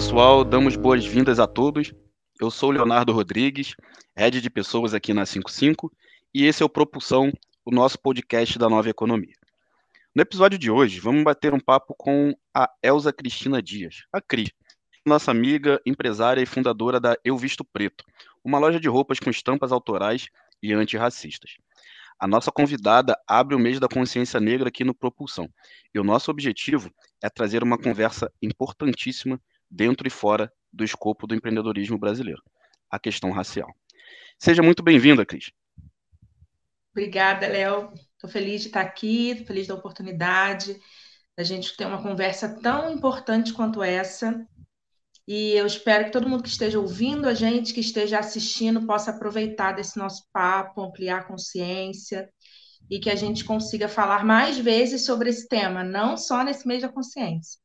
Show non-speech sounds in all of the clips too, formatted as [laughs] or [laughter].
pessoal, damos boas-vindas a todos. Eu sou Leonardo Rodrigues, head de pessoas aqui na 55, e esse é o Propulsão, o nosso podcast da nova economia. No episódio de hoje, vamos bater um papo com a Elza Cristina Dias, a Cris, nossa amiga, empresária e fundadora da Eu Visto Preto, uma loja de roupas com estampas autorais e antirracistas. A nossa convidada abre o mês da consciência negra aqui no Propulsão. E o nosso objetivo é trazer uma conversa importantíssima dentro e fora do escopo do empreendedorismo brasileiro, a questão racial. Seja muito bem-vinda, Cris. Obrigada, Léo. Estou feliz de estar aqui, feliz da oportunidade da gente ter uma conversa tão importante quanto essa. E eu espero que todo mundo que esteja ouvindo a gente, que esteja assistindo, possa aproveitar desse nosso papo, ampliar a consciência e que a gente consiga falar mais vezes sobre esse tema, não só nesse mês da consciência.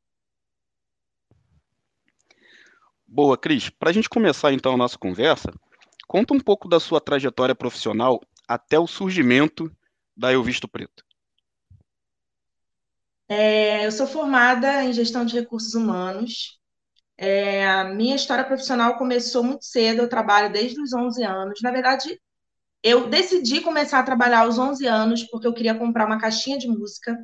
Boa, Cris. Para a gente começar então a nossa conversa, conta um pouco da sua trajetória profissional até o surgimento da Eu Visto Preto. É, eu sou formada em gestão de recursos humanos. É, a minha história profissional começou muito cedo, eu trabalho desde os 11 anos. Na verdade, eu decidi começar a trabalhar aos 11 anos porque eu queria comprar uma caixinha de música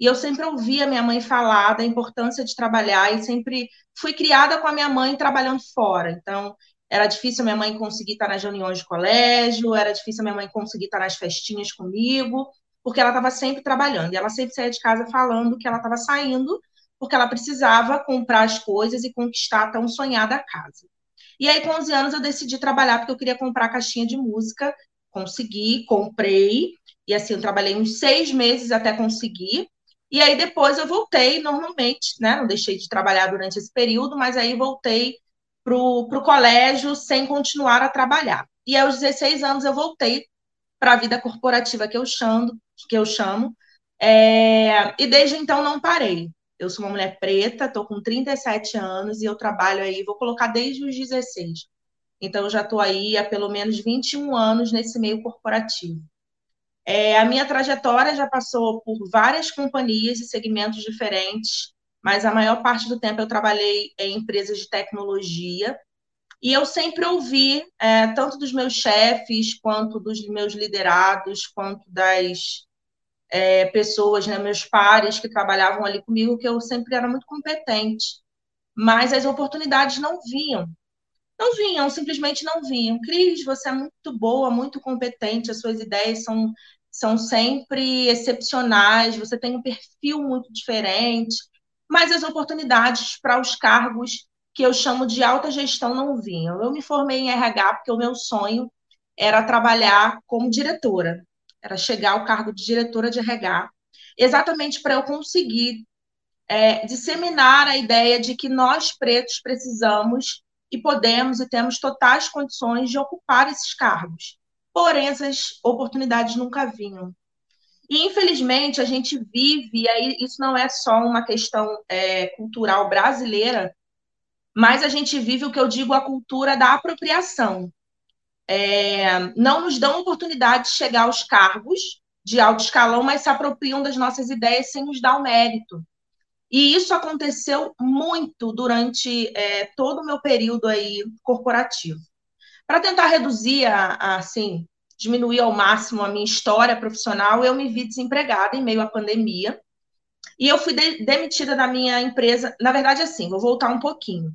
e eu sempre ouvia minha mãe falar da importância de trabalhar e sempre fui criada com a minha mãe trabalhando fora. Então, era difícil a minha mãe conseguir estar nas reuniões de colégio, era difícil a minha mãe conseguir estar nas festinhas comigo, porque ela estava sempre trabalhando. E ela sempre saía de casa falando que ela estava saindo porque ela precisava comprar as coisas e conquistar a tão sonhada casa. E aí, com 11 anos, eu decidi trabalhar porque eu queria comprar a caixinha de música. Consegui, comprei, e assim, eu trabalhei uns seis meses até conseguir. E aí depois eu voltei normalmente, né? Não deixei de trabalhar durante esse período, mas aí voltei para o colégio sem continuar a trabalhar. E aos 16 anos eu voltei para a vida corporativa que eu chamo, que eu chamo é, e desde então não parei. Eu sou uma mulher preta, estou com 37 anos e eu trabalho aí, vou colocar desde os 16. Então, eu já estou aí há pelo menos 21 anos nesse meio corporativo. É, a minha trajetória já passou por várias companhias e segmentos diferentes, mas a maior parte do tempo eu trabalhei em empresas de tecnologia. E eu sempre ouvi, é, tanto dos meus chefes, quanto dos meus liderados, quanto das é, pessoas, né, meus pares que trabalhavam ali comigo, que eu sempre era muito competente. Mas as oportunidades não vinham. Não vinham, simplesmente não vinham. Cris, você é muito boa, muito competente, as suas ideias são são sempre excepcionais, você tem um perfil muito diferente, mas as oportunidades para os cargos que eu chamo de alta gestão não vinham. Eu me formei em RH porque o meu sonho era trabalhar como diretora, era chegar ao cargo de diretora de RH, exatamente para eu conseguir é, disseminar a ideia de que nós pretos precisamos e podemos e temos totais condições de ocupar esses cargos porém essas oportunidades nunca vinham. E, infelizmente, a gente vive, e aí isso não é só uma questão é, cultural brasileira, mas a gente vive o que eu digo a cultura da apropriação. É, não nos dão oportunidade de chegar aos cargos de alto escalão, mas se apropriam das nossas ideias sem nos dar o mérito. E isso aconteceu muito durante é, todo o meu período aí corporativo. Para tentar reduzir, a, a, assim, diminuir ao máximo a minha história profissional, eu me vi desempregada em meio à pandemia. E eu fui de, demitida da minha empresa. Na verdade, assim, vou voltar um pouquinho.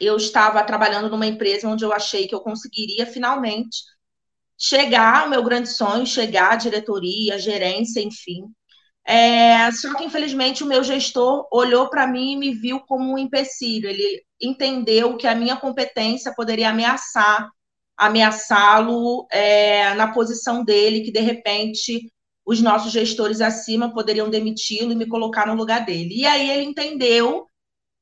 Eu estava trabalhando numa empresa onde eu achei que eu conseguiria finalmente chegar ao meu grande sonho, chegar à diretoria, à gerência, enfim. É, só que, infelizmente, o meu gestor olhou para mim e me viu como um empecilho. Ele entendeu que a minha competência poderia ameaçar, ameaçá-lo é, na posição dele, que de repente os nossos gestores acima poderiam demiti-lo e me colocar no lugar dele. E aí ele entendeu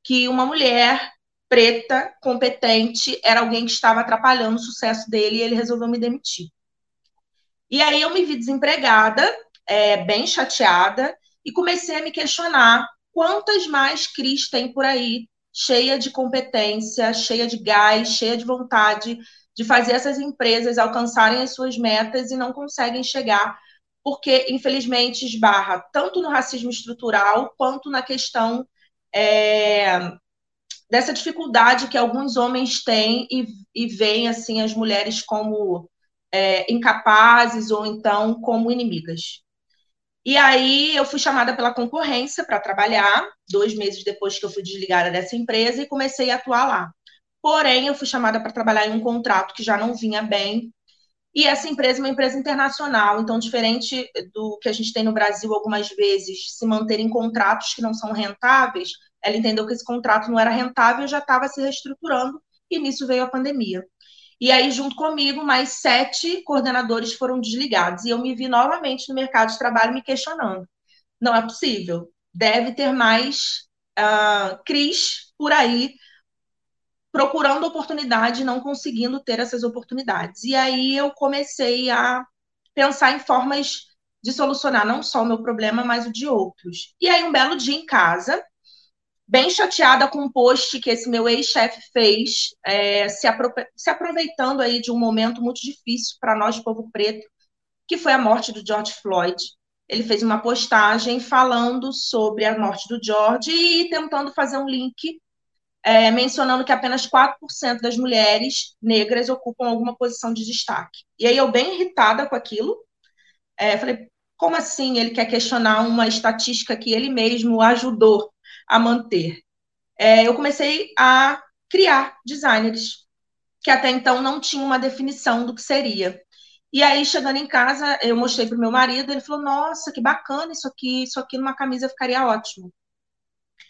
que uma mulher preta, competente, era alguém que estava atrapalhando o sucesso dele e ele resolveu me demitir. E aí eu me vi desempregada, é, bem chateada, e comecei a me questionar quantas mais Cris tem por aí cheia de competência, cheia de gás, cheia de vontade de fazer essas empresas alcançarem as suas metas e não conseguem chegar, porque, infelizmente, esbarra tanto no racismo estrutural quanto na questão é, dessa dificuldade que alguns homens têm e, e veem assim as mulheres como é, incapazes ou então como inimigas. E aí eu fui chamada pela concorrência para trabalhar, dois meses depois que eu fui desligada dessa empresa e comecei a atuar lá. Porém, eu fui chamada para trabalhar em um contrato que já não vinha bem. E essa empresa é uma empresa internacional, então, diferente do que a gente tem no Brasil algumas vezes, se manter em contratos que não são rentáveis, ela entendeu que esse contrato não era rentável e já estava se reestruturando, e nisso veio a pandemia. E aí, junto comigo, mais sete coordenadores foram desligados. E eu me vi novamente no mercado de trabalho me questionando. Não é possível. Deve ter mais uh, CRIs por aí procurando oportunidade não conseguindo ter essas oportunidades. E aí eu comecei a pensar em formas de solucionar não só o meu problema, mas o de outros. E aí, um belo dia em casa, bem chateada com um post que esse meu ex-chefe fez, é, se, apro se, aproveitando aí de um momento muito difícil para nós, povo preto, que foi a morte do George Floyd. Ele fez uma postagem falando sobre a morte do George e tentando fazer um link é, mencionando que apenas 4% das mulheres negras ocupam alguma posição de destaque. E aí eu, bem irritada com aquilo, é, falei, como assim ele quer questionar uma estatística que ele mesmo ajudou a manter. É, eu comecei a criar designers, que até então não tinha uma definição do que seria. E aí, chegando em casa, eu mostrei para o meu marido, ele falou, nossa, que bacana isso aqui, isso aqui numa camisa ficaria ótimo.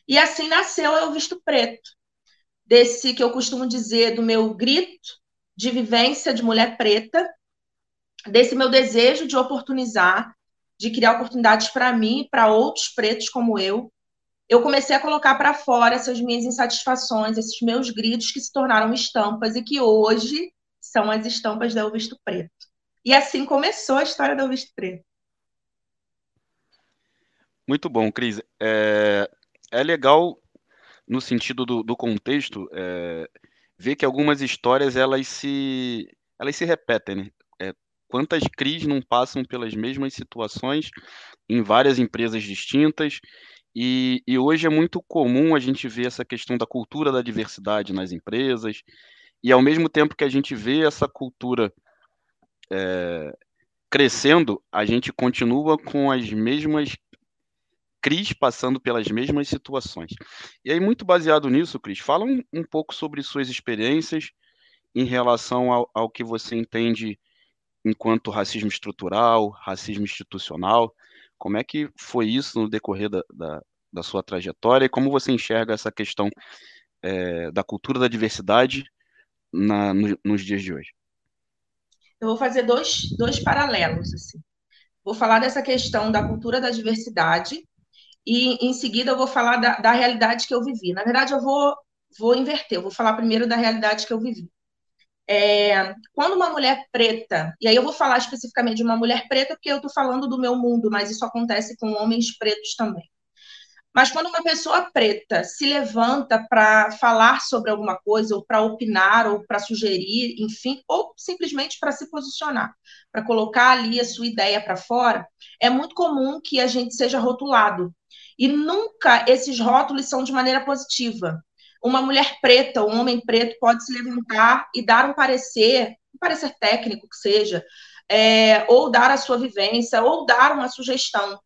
E assim nasceu Eu Visto Preto, desse que eu costumo dizer do meu grito de vivência de mulher preta, desse meu desejo de oportunizar, de criar oportunidades para mim e para outros pretos como eu, eu comecei a colocar para fora essas minhas insatisfações, esses meus gritos que se tornaram estampas e que hoje são as estampas da Eu Visto Preto. E assim começou a história da Eu Visto Preto. Muito bom, Cris. É, é legal, no sentido do, do contexto, é, ver que algumas histórias elas se, elas se repetem. Né? É, quantas Cris não passam pelas mesmas situações em várias empresas distintas e, e, hoje é muito comum a gente ver essa questão da cultura da diversidade nas empresas, e ao mesmo tempo que a gente vê essa cultura é, crescendo, a gente continua com as mesmas Cris passando pelas mesmas situações. E aí, muito baseado nisso, Cris, fala um, um pouco sobre suas experiências em relação ao, ao que você entende enquanto racismo estrutural, racismo institucional, como é que foi isso no decorrer da, da, da sua trajetória e como você enxerga essa questão é, da cultura da diversidade na, no, nos dias de hoje? Eu vou fazer dois, dois paralelos. Assim. Vou falar dessa questão da cultura da diversidade e, em seguida, eu vou falar da, da realidade que eu vivi. Na verdade, eu vou, vou inverter. Eu vou falar primeiro da realidade que eu vivi. É, quando uma mulher preta, e aí eu vou falar especificamente de uma mulher preta, porque eu estou falando do meu mundo, mas isso acontece com homens pretos também. Mas quando uma pessoa preta se levanta para falar sobre alguma coisa, ou para opinar, ou para sugerir, enfim, ou simplesmente para se posicionar, para colocar ali a sua ideia para fora, é muito comum que a gente seja rotulado. E nunca esses rótulos são de maneira positiva uma mulher preta, um homem preto pode se levantar e dar um parecer, um parecer técnico que seja, é, ou dar a sua vivência, ou dar uma sugestão.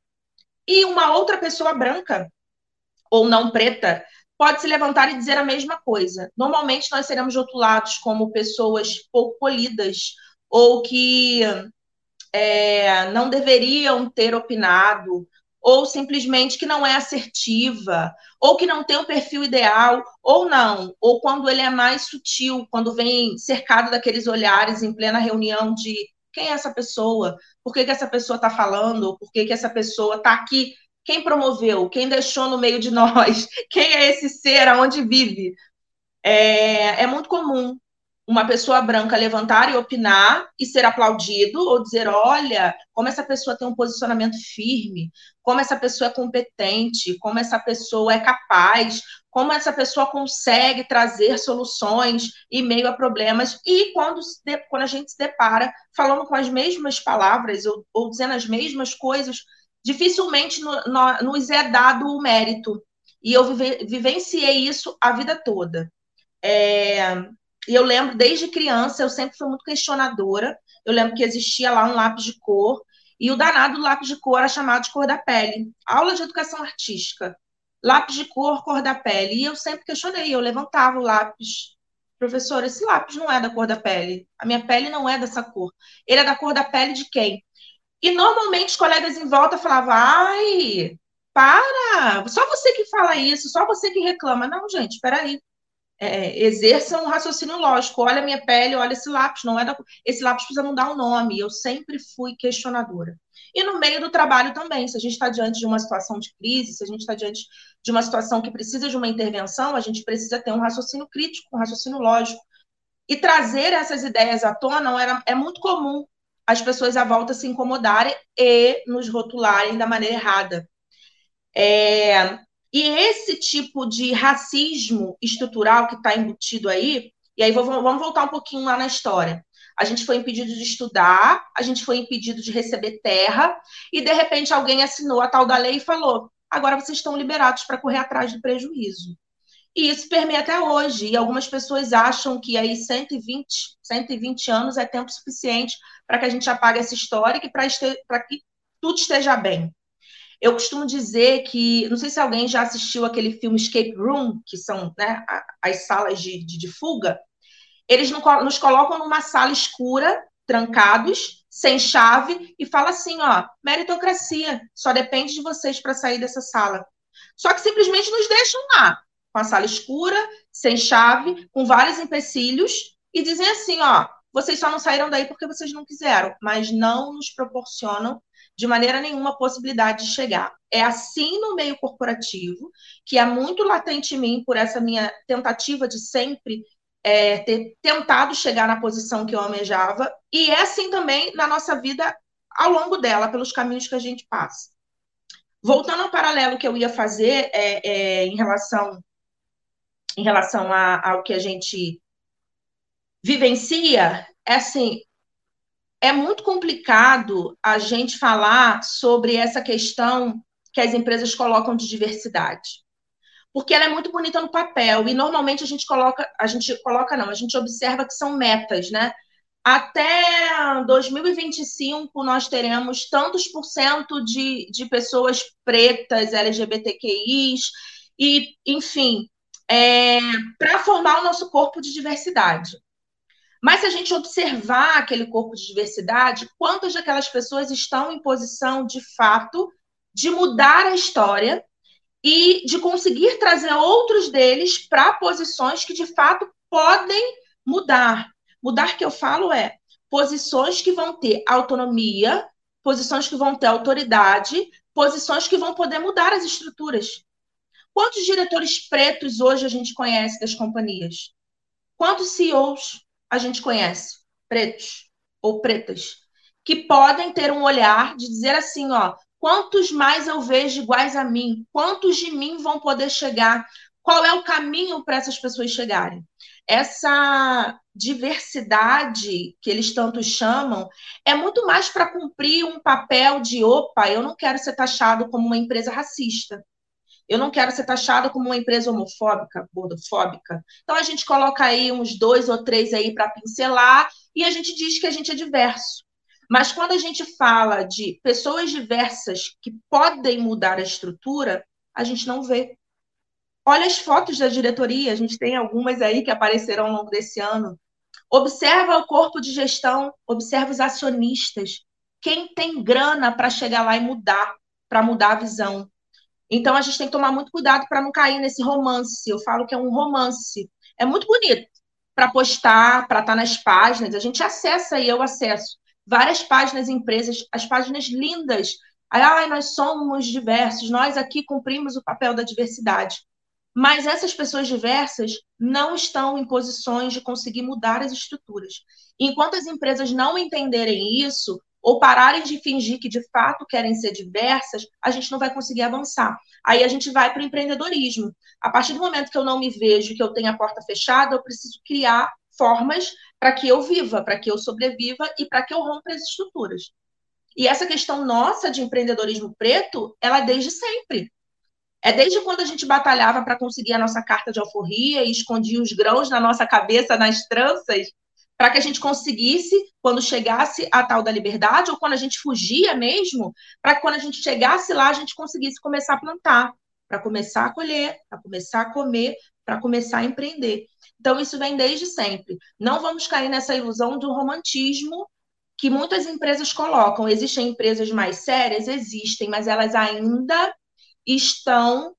E uma outra pessoa branca, ou não preta, pode se levantar e dizer a mesma coisa. Normalmente nós seremos rotulados como pessoas pouco polidas, ou que é, não deveriam ter opinado, ou simplesmente que não é assertiva, ou que não tem o perfil ideal, ou não, ou quando ele é mais sutil, quando vem cercado daqueles olhares em plena reunião de quem é essa pessoa, por que, que essa pessoa está falando, por que, que essa pessoa está aqui, quem promoveu, quem deixou no meio de [laughs] nós, quem é esse ser, aonde vive. É, é muito comum uma pessoa branca levantar e opinar e ser aplaudido, ou dizer: olha, como essa pessoa tem um posicionamento firme, como essa pessoa é competente, como essa pessoa é capaz, como essa pessoa consegue trazer soluções em meio a problemas. E quando, quando a gente se depara falando com as mesmas palavras ou, ou dizendo as mesmas coisas, dificilmente no, no, nos é dado o mérito. E eu vive, vivenciei isso a vida toda. É, e eu lembro, desde criança, eu sempre fui muito questionadora. Eu lembro que existia lá um lápis de cor, e o danado do lápis de cor era chamado de cor da pele. Aula de educação artística. Lápis de cor, cor da pele. E eu sempre questionei, eu levantava o lápis. Professor, esse lápis não é da cor da pele. A minha pele não é dessa cor. Ele é da cor da pele de quem? E normalmente os colegas em volta falavam: ai, para, só você que fala isso, só você que reclama. Não, gente, espera aí é, exerça um raciocínio lógico. Olha a minha pele, olha esse lápis, não é da... esse lápis precisa mudar o nome. Eu sempre fui questionadora. E no meio do trabalho também, se a gente está diante de uma situação de crise, se a gente está diante de uma situação que precisa de uma intervenção, a gente precisa ter um raciocínio crítico, um raciocínio lógico. E trazer essas ideias à tona era, é muito comum as pessoas à volta se incomodarem e nos rotularem da maneira errada. É, e esse tipo de racismo estrutural que está embutido aí, e aí vamos voltar um pouquinho lá na história. A gente foi impedido de estudar, a gente foi impedido de receber terra, e de repente alguém assinou a tal da lei e falou: agora vocês estão liberados para correr atrás do prejuízo. E isso permeia até hoje. E algumas pessoas acham que aí 120, 120 anos é tempo suficiente para que a gente apague essa história e para que tudo esteja bem. Eu costumo dizer que, não sei se alguém já assistiu aquele filme Escape Room, que são né, as salas de, de, de fuga. Eles nos colocam numa sala escura, trancados, sem chave, e fala assim: ó, meritocracia, só depende de vocês para sair dessa sala. Só que simplesmente nos deixam lá, com a sala escura, sem chave, com vários empecilhos, e dizem assim: ó, vocês só não saíram daí porque vocês não quiseram, mas não nos proporcionam de maneira nenhuma possibilidade de chegar. É assim no meio corporativo, que é muito latente em mim por essa minha tentativa de sempre é, ter tentado chegar na posição que eu almejava, e é assim também na nossa vida ao longo dela, pelos caminhos que a gente passa. Voltando ao paralelo que eu ia fazer é, é, em relação, em relação a, ao que a gente vivencia, é assim, é muito complicado a gente falar sobre essa questão que as empresas colocam de diversidade. Porque ela é muito bonita no papel e normalmente a gente coloca, a gente coloca não, a gente observa que são metas, né? Até 2025 nós teremos tantos por cento de, de pessoas pretas, LGBTQIs e, enfim, é, para formar o nosso corpo de diversidade. Mas se a gente observar aquele corpo de diversidade, quantas daquelas pessoas estão em posição, de fato, de mudar a história e de conseguir trazer outros deles para posições que, de fato, podem mudar. Mudar que eu falo é posições que vão ter autonomia, posições que vão ter autoridade, posições que vão poder mudar as estruturas. Quantos diretores pretos hoje a gente conhece das companhias? Quantos CEOs? A gente conhece pretos ou pretas que podem ter um olhar de dizer assim, ó, quantos mais eu vejo iguais a mim? Quantos de mim vão poder chegar? Qual é o caminho para essas pessoas chegarem? Essa diversidade que eles tanto chamam é muito mais para cumprir um papel de opa, eu não quero ser taxado como uma empresa racista. Eu não quero ser taxada como uma empresa homofóbica, gordofóbica. Então a gente coloca aí uns dois ou três aí para pincelar e a gente diz que a gente é diverso. Mas quando a gente fala de pessoas diversas que podem mudar a estrutura, a gente não vê. Olha as fotos da diretoria, a gente tem algumas aí que aparecerão ao longo desse ano. Observa o corpo de gestão, observa os acionistas. Quem tem grana para chegar lá e mudar, para mudar a visão. Então a gente tem que tomar muito cuidado para não cair nesse romance. Eu falo que é um romance. É muito bonito para postar, para estar tá nas páginas. A gente acessa e eu acesso várias páginas empresas, as páginas lindas. Ai, nós somos diversos, nós aqui cumprimos o papel da diversidade. Mas essas pessoas diversas não estão em posições de conseguir mudar as estruturas. Enquanto as empresas não entenderem isso, ou pararem de fingir que de fato querem ser diversas, a gente não vai conseguir avançar. Aí a gente vai para o empreendedorismo. A partir do momento que eu não me vejo, que eu tenho a porta fechada, eu preciso criar formas para que eu viva, para que eu sobreviva e para que eu rompa as estruturas. E essa questão nossa de empreendedorismo preto, ela é desde sempre. É desde quando a gente batalhava para conseguir a nossa carta de alforria e escondia os grãos na nossa cabeça, nas tranças, para que a gente conseguisse, quando chegasse a tal da liberdade, ou quando a gente fugia mesmo, para que quando a gente chegasse lá, a gente conseguisse começar a plantar, para começar a colher, para começar a comer, para começar a empreender. Então, isso vem desde sempre. Não vamos cair nessa ilusão do romantismo que muitas empresas colocam. Existem empresas mais sérias? Existem, mas elas ainda estão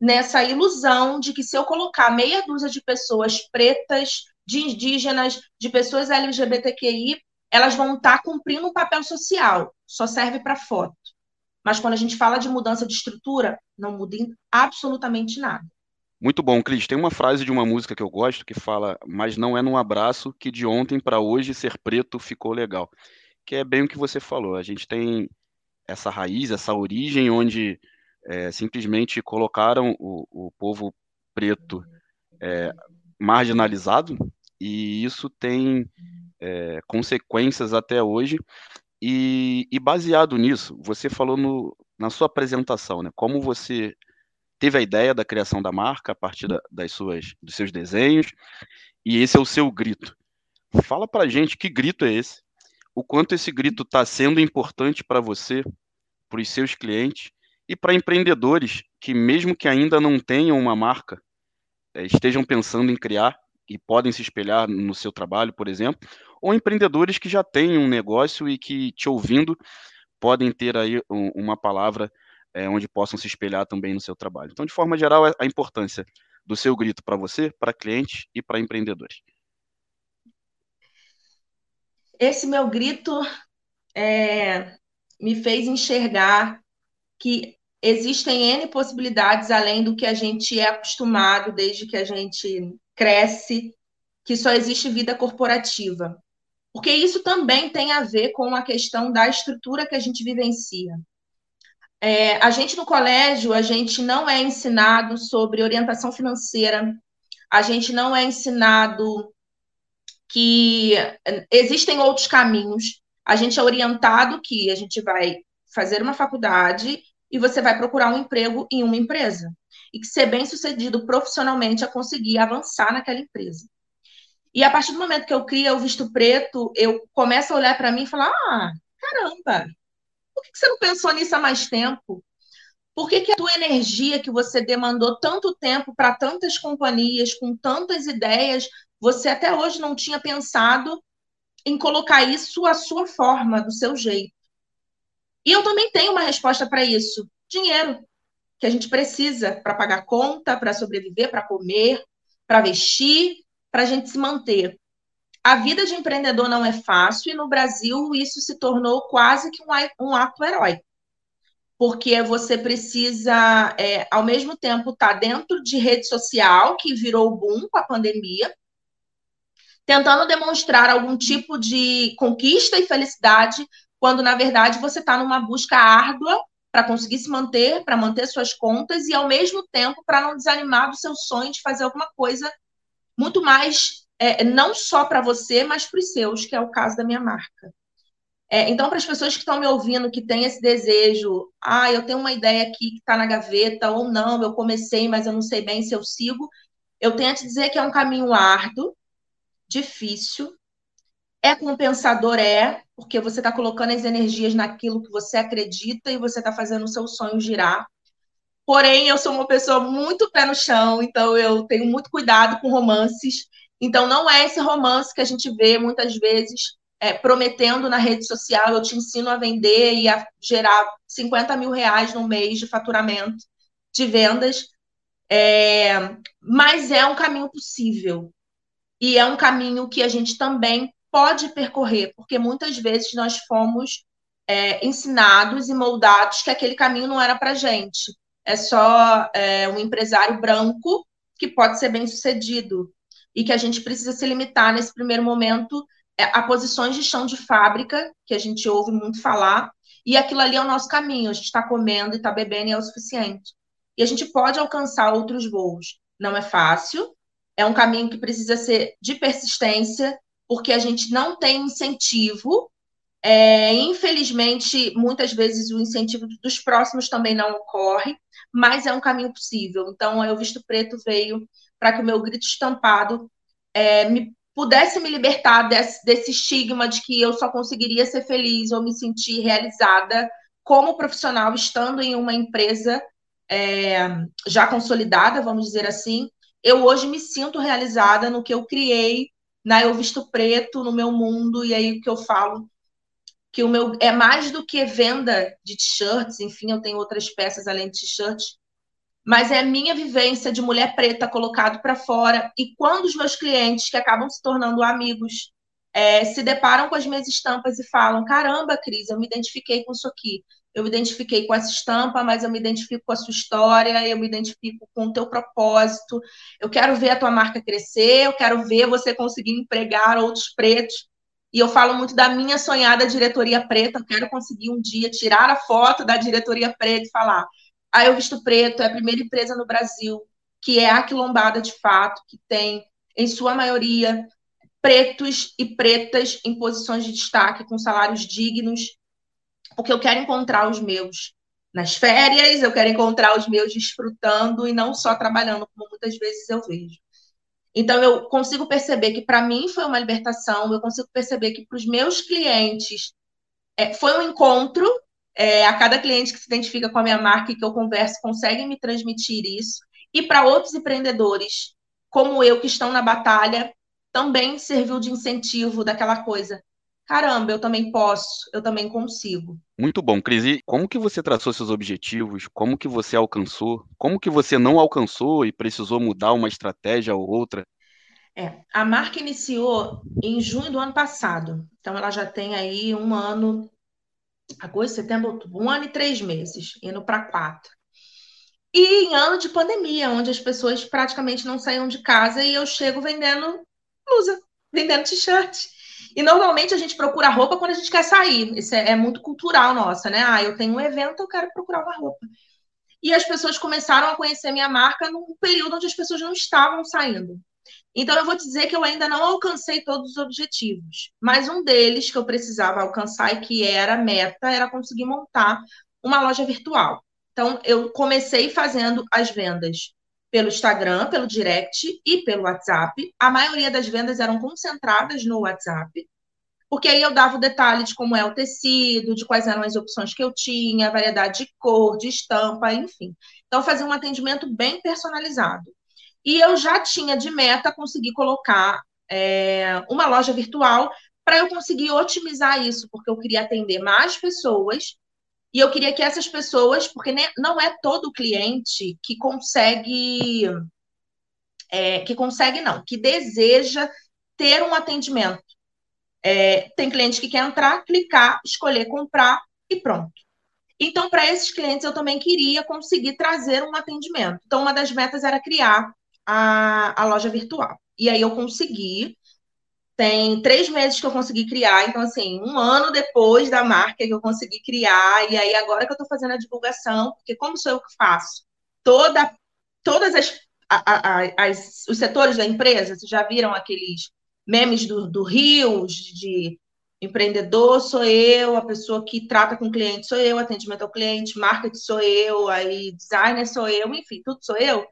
nessa ilusão de que se eu colocar meia dúzia de pessoas pretas, de indígenas, de pessoas LGBTQI, elas vão estar cumprindo um papel social, só serve para foto. Mas quando a gente fala de mudança de estrutura, não muda absolutamente nada. Muito bom, Cris. Tem uma frase de uma música que eu gosto que fala: Mas não é num abraço que de ontem para hoje ser preto ficou legal. Que é bem o que você falou. A gente tem essa raiz, essa origem onde é, simplesmente colocaram o, o povo preto é, marginalizado, e isso tem é, consequências até hoje. E, e, baseado nisso, você falou no, na sua apresentação, né, como você teve a ideia da criação da marca a partir da, das suas, dos seus desenhos, e esse é o seu grito. Fala para gente que grito é esse, o quanto esse grito está sendo importante para você, para os seus clientes, e para empreendedores que, mesmo que ainda não tenham uma marca, estejam pensando em criar e podem se espelhar no seu trabalho, por exemplo, ou empreendedores que já têm um negócio e que, te ouvindo, podem ter aí uma palavra é, onde possam se espelhar também no seu trabalho. Então, de forma geral, a importância do seu grito para você, para clientes e para empreendedores. Esse meu grito é, me fez enxergar que existem N possibilidades além do que a gente é acostumado desde que a gente cresce, que só existe vida corporativa. Porque isso também tem a ver com a questão da estrutura que a gente vivencia. É, a gente no colégio, a gente não é ensinado sobre orientação financeira, a gente não é ensinado que existem outros caminhos, a gente é orientado que a gente vai fazer uma faculdade e você vai procurar um emprego em uma empresa. E que ser bem sucedido profissionalmente é conseguir avançar naquela empresa. E a partir do momento que eu crio o visto preto, eu começo a olhar para mim e falar: ah, caramba, por que você não pensou nisso há mais tempo? Por que, que a tua energia que você demandou tanto tempo para tantas companhias, com tantas ideias, você até hoje não tinha pensado em colocar isso à sua forma, do seu jeito? E eu também tenho uma resposta para isso: dinheiro, que a gente precisa para pagar conta, para sobreviver, para comer, para vestir, para a gente se manter. A vida de empreendedor não é fácil e no Brasil isso se tornou quase que um, ato heróico. Porque você precisa, é, ao mesmo tempo, estar tá dentro de rede social, que virou boom com a pandemia, tentando demonstrar algum tipo de conquista e felicidade quando na verdade você está numa busca árdua para conseguir se manter, para manter suas contas e ao mesmo tempo para não desanimar do seu sonho de fazer alguma coisa muito mais é, não só para você, mas para os seus, que é o caso da minha marca. É, então, para as pessoas que estão me ouvindo, que têm esse desejo, ah, eu tenho uma ideia aqui que está na gaveta, ou não, eu comecei, mas eu não sei bem se eu sigo, eu tenho a te dizer que é um caminho árduo, difícil, é compensador, é, porque você está colocando as energias naquilo que você acredita e você está fazendo o seu sonho girar. Porém, eu sou uma pessoa muito pé no chão, então eu tenho muito cuidado com romances. Então, não é esse romance que a gente vê muitas vezes é, prometendo na rede social: eu te ensino a vender e a gerar 50 mil reais no mês de faturamento de vendas. É, mas é um caminho possível. E é um caminho que a gente também pode percorrer, porque muitas vezes nós fomos é, ensinados e moldados que aquele caminho não era para gente. É só é, um empresário branco que pode ser bem sucedido e que a gente precisa se limitar nesse primeiro momento é, a posições de chão de fábrica, que a gente ouve muito falar, e aquilo ali é o nosso caminho. A gente está comendo e está bebendo e é o suficiente. E a gente pode alcançar outros voos. Não é fácil, é um caminho que precisa ser de persistência, porque a gente não tem incentivo É, infelizmente, muitas vezes o incentivo dos próximos também não ocorre, mas é um caminho possível. Então, o Visto Preto veio para que o meu grito estampado é, me, pudesse me libertar desse, desse estigma de que eu só conseguiria ser feliz ou me sentir realizada como profissional estando em uma empresa é, já consolidada, vamos dizer assim. Eu hoje me sinto realizada no que eu criei na Eu Visto Preto, no meu mundo, e aí o que eu falo que o meu é mais do que venda de t-shirts, enfim, eu tenho outras peças além de t-shirts, mas é a minha vivência de mulher preta colocado para fora. E quando os meus clientes, que acabam se tornando amigos, é, se deparam com as minhas estampas e falam: caramba, Cris, eu me identifiquei com isso aqui. Eu me identifiquei com essa estampa, mas eu me identifico com a sua história, eu me identifico com o teu propósito. Eu quero ver a tua marca crescer, eu quero ver você conseguir empregar outros pretos. E eu falo muito da minha sonhada diretoria preta. Eu quero conseguir um dia tirar a foto da diretoria preta e falar: a Eu Visto Preto é a primeira empresa no Brasil que é aquilombada de fato, que tem, em sua maioria, pretos e pretas em posições de destaque, com salários dignos, porque eu quero encontrar os meus nas férias, eu quero encontrar os meus desfrutando e não só trabalhando, como muitas vezes eu vejo. Então, eu consigo perceber que para mim foi uma libertação, eu consigo perceber que para os meus clientes é, foi um encontro é, a cada cliente que se identifica com a minha marca e que eu converso consegue me transmitir isso. E para outros empreendedores, como eu, que estão na batalha, também serviu de incentivo daquela coisa. Caramba, eu também posso, eu também consigo. Muito bom, Cris. E como que você traçou seus objetivos? Como que você alcançou? Como que você não alcançou e precisou mudar uma estratégia ou outra? É, a marca iniciou em junho do ano passado. Então ela já tem aí um ano agosto, setembro, outubro, um ano e três meses, indo para quatro. E em ano de pandemia, onde as pessoas praticamente não saíam de casa e eu chego vendendo blusa, vendendo t-shirt. E normalmente a gente procura roupa quando a gente quer sair. Isso é, é, muito cultural nossa, né? Ah, eu tenho um evento, eu quero procurar uma roupa. E as pessoas começaram a conhecer minha marca num período onde as pessoas não estavam saindo. Então, eu vou te dizer que eu ainda não alcancei todos os objetivos, mas um deles que eu precisava alcançar e que era meta era conseguir montar uma loja virtual. Então, eu comecei fazendo as vendas pelo Instagram, pelo direct e pelo WhatsApp. A maioria das vendas eram concentradas no WhatsApp, porque aí eu dava o detalhe de como é o tecido, de quais eram as opções que eu tinha, variedade de cor, de estampa, enfim. Então, fazia um atendimento bem personalizado. E eu já tinha de meta conseguir colocar é, uma loja virtual para eu conseguir otimizar isso, porque eu queria atender mais pessoas e eu queria que essas pessoas, porque não é todo cliente que consegue, é, que consegue não, que deseja ter um atendimento. É, tem cliente que quer entrar, clicar, escolher comprar e pronto. Então, para esses clientes, eu também queria conseguir trazer um atendimento. Então, uma das metas era criar a, a loja virtual. E aí eu consegui. Tem três meses que eu consegui criar, então, assim, um ano depois da marca que eu consegui criar, e aí agora que eu estou fazendo a divulgação, porque como sou eu que faço toda, todas as, a, a, as os setores da empresa, vocês já viram aqueles memes do, do Rios, de empreendedor sou eu, a pessoa que trata com cliente sou eu, atendimento ao cliente, marketing sou eu, aí designer sou eu, enfim, tudo sou eu.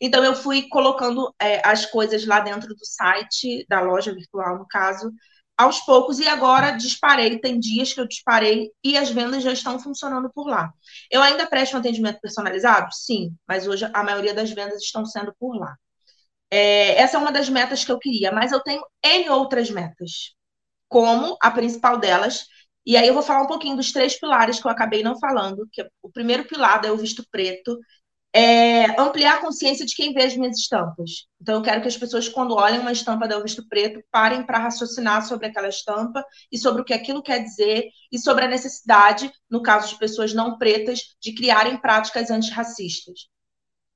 Então, eu fui colocando é, as coisas lá dentro do site, da loja virtual, no caso, aos poucos, e agora disparei. Tem dias que eu disparei e as vendas já estão funcionando por lá. Eu ainda presto um atendimento personalizado? Sim, mas hoje a maioria das vendas estão sendo por lá. É, essa é uma das metas que eu queria, mas eu tenho N outras metas, como a principal delas. E aí eu vou falar um pouquinho dos três pilares que eu acabei não falando, que é o primeiro pilar é o visto preto, é ampliar a consciência de quem vê as minhas estampas. Então, eu quero que as pessoas, quando olhem uma estampa da Visto Preto, parem para raciocinar sobre aquela estampa e sobre o que aquilo quer dizer e sobre a necessidade, no caso de pessoas não pretas, de criarem práticas antirracistas.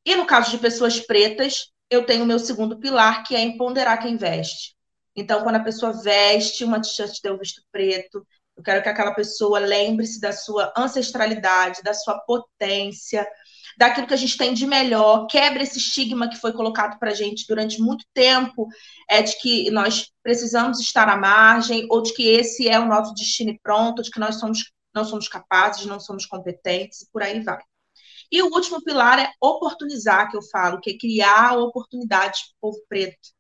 E no caso de pessoas pretas, eu tenho o meu segundo pilar, que é empoderar quem veste. Então, quando a pessoa veste uma t-shirt de Visto Preto, eu quero que aquela pessoa lembre-se da sua ancestralidade, da sua potência, daquilo que a gente tem de melhor, quebra esse estigma que foi colocado para a gente durante muito tempo, é de que nós precisamos estar à margem, ou de que esse é o nosso destino pronto, de que nós somos, não somos capazes, não somos competentes, e por aí vai. E o último pilar é oportunizar, que eu falo, que é criar oportunidades para o povo preto.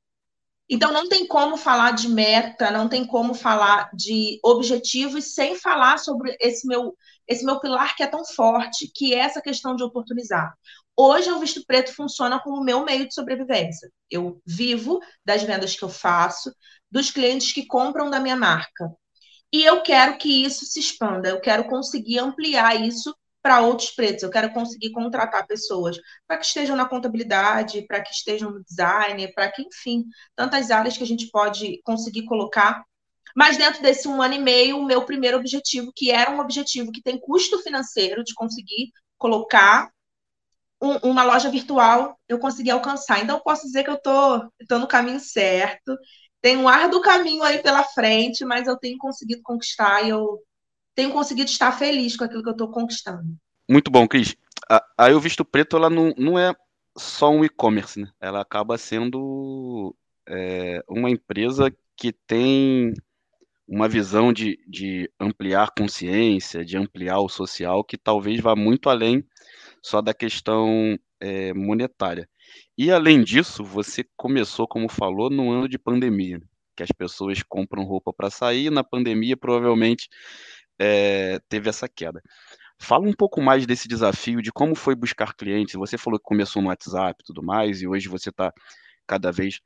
Então, não tem como falar de meta, não tem como falar de objetivos sem falar sobre esse meu, esse meu pilar que é tão forte, que é essa questão de oportunizar. Hoje, o Visto Preto funciona como meu meio de sobrevivência. Eu vivo das vendas que eu faço, dos clientes que compram da minha marca. E eu quero que isso se expanda, eu quero conseguir ampliar isso para outros pretos. Eu quero conseguir contratar pessoas para que estejam na contabilidade, para que estejam no design, para que, enfim, tantas áreas que a gente pode conseguir colocar. Mas dentro desse um ano e meio, o meu primeiro objetivo, que era um objetivo que tem custo financeiro de conseguir colocar um, uma loja virtual, eu consegui alcançar. Então, posso dizer que eu estou no caminho certo. Tem um ar do caminho aí pela frente, mas eu tenho conseguido conquistar e eu tenho conseguido estar feliz com aquilo que eu estou conquistando. Muito bom, Cris. A, a Eu Visto Preto, ela não, não é só um e-commerce, né? Ela acaba sendo é, uma empresa que tem uma visão de, de ampliar consciência, de ampliar o social, que talvez vá muito além só da questão é, monetária. E além disso, você começou, como falou, no ano de pandemia, que as pessoas compram roupa para sair, na pandemia provavelmente é, teve essa queda. Fala um pouco mais desse desafio, de como foi buscar clientes. Você falou que começou no WhatsApp e tudo mais, e hoje você está cada vez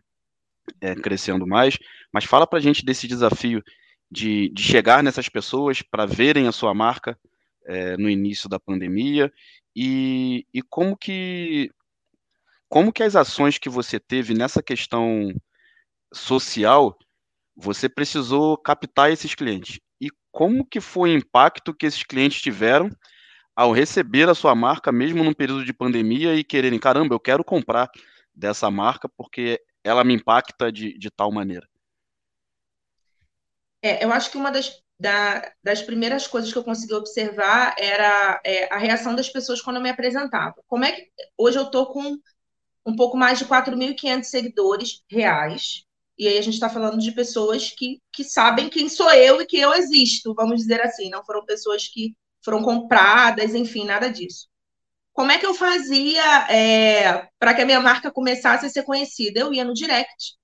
é, crescendo mais. Mas fala para gente desse desafio de, de chegar nessas pessoas para verem a sua marca é, no início da pandemia e, e como que como que as ações que você teve nessa questão social você precisou captar esses clientes como que foi o impacto que esses clientes tiveram ao receber a sua marca, mesmo num período de pandemia, e quererem, caramba, eu quero comprar dessa marca porque ela me impacta de, de tal maneira? É, eu acho que uma das, da, das primeiras coisas que eu consegui observar era é, a reação das pessoas quando eu me apresentava. Como é que hoje eu estou com um pouco mais de 4.500 seguidores reais, e aí a gente está falando de pessoas que, que sabem quem sou eu e que eu existo, vamos dizer assim. Não foram pessoas que foram compradas, enfim, nada disso. Como é que eu fazia é, para que a minha marca começasse a ser conhecida? Eu ia no direct,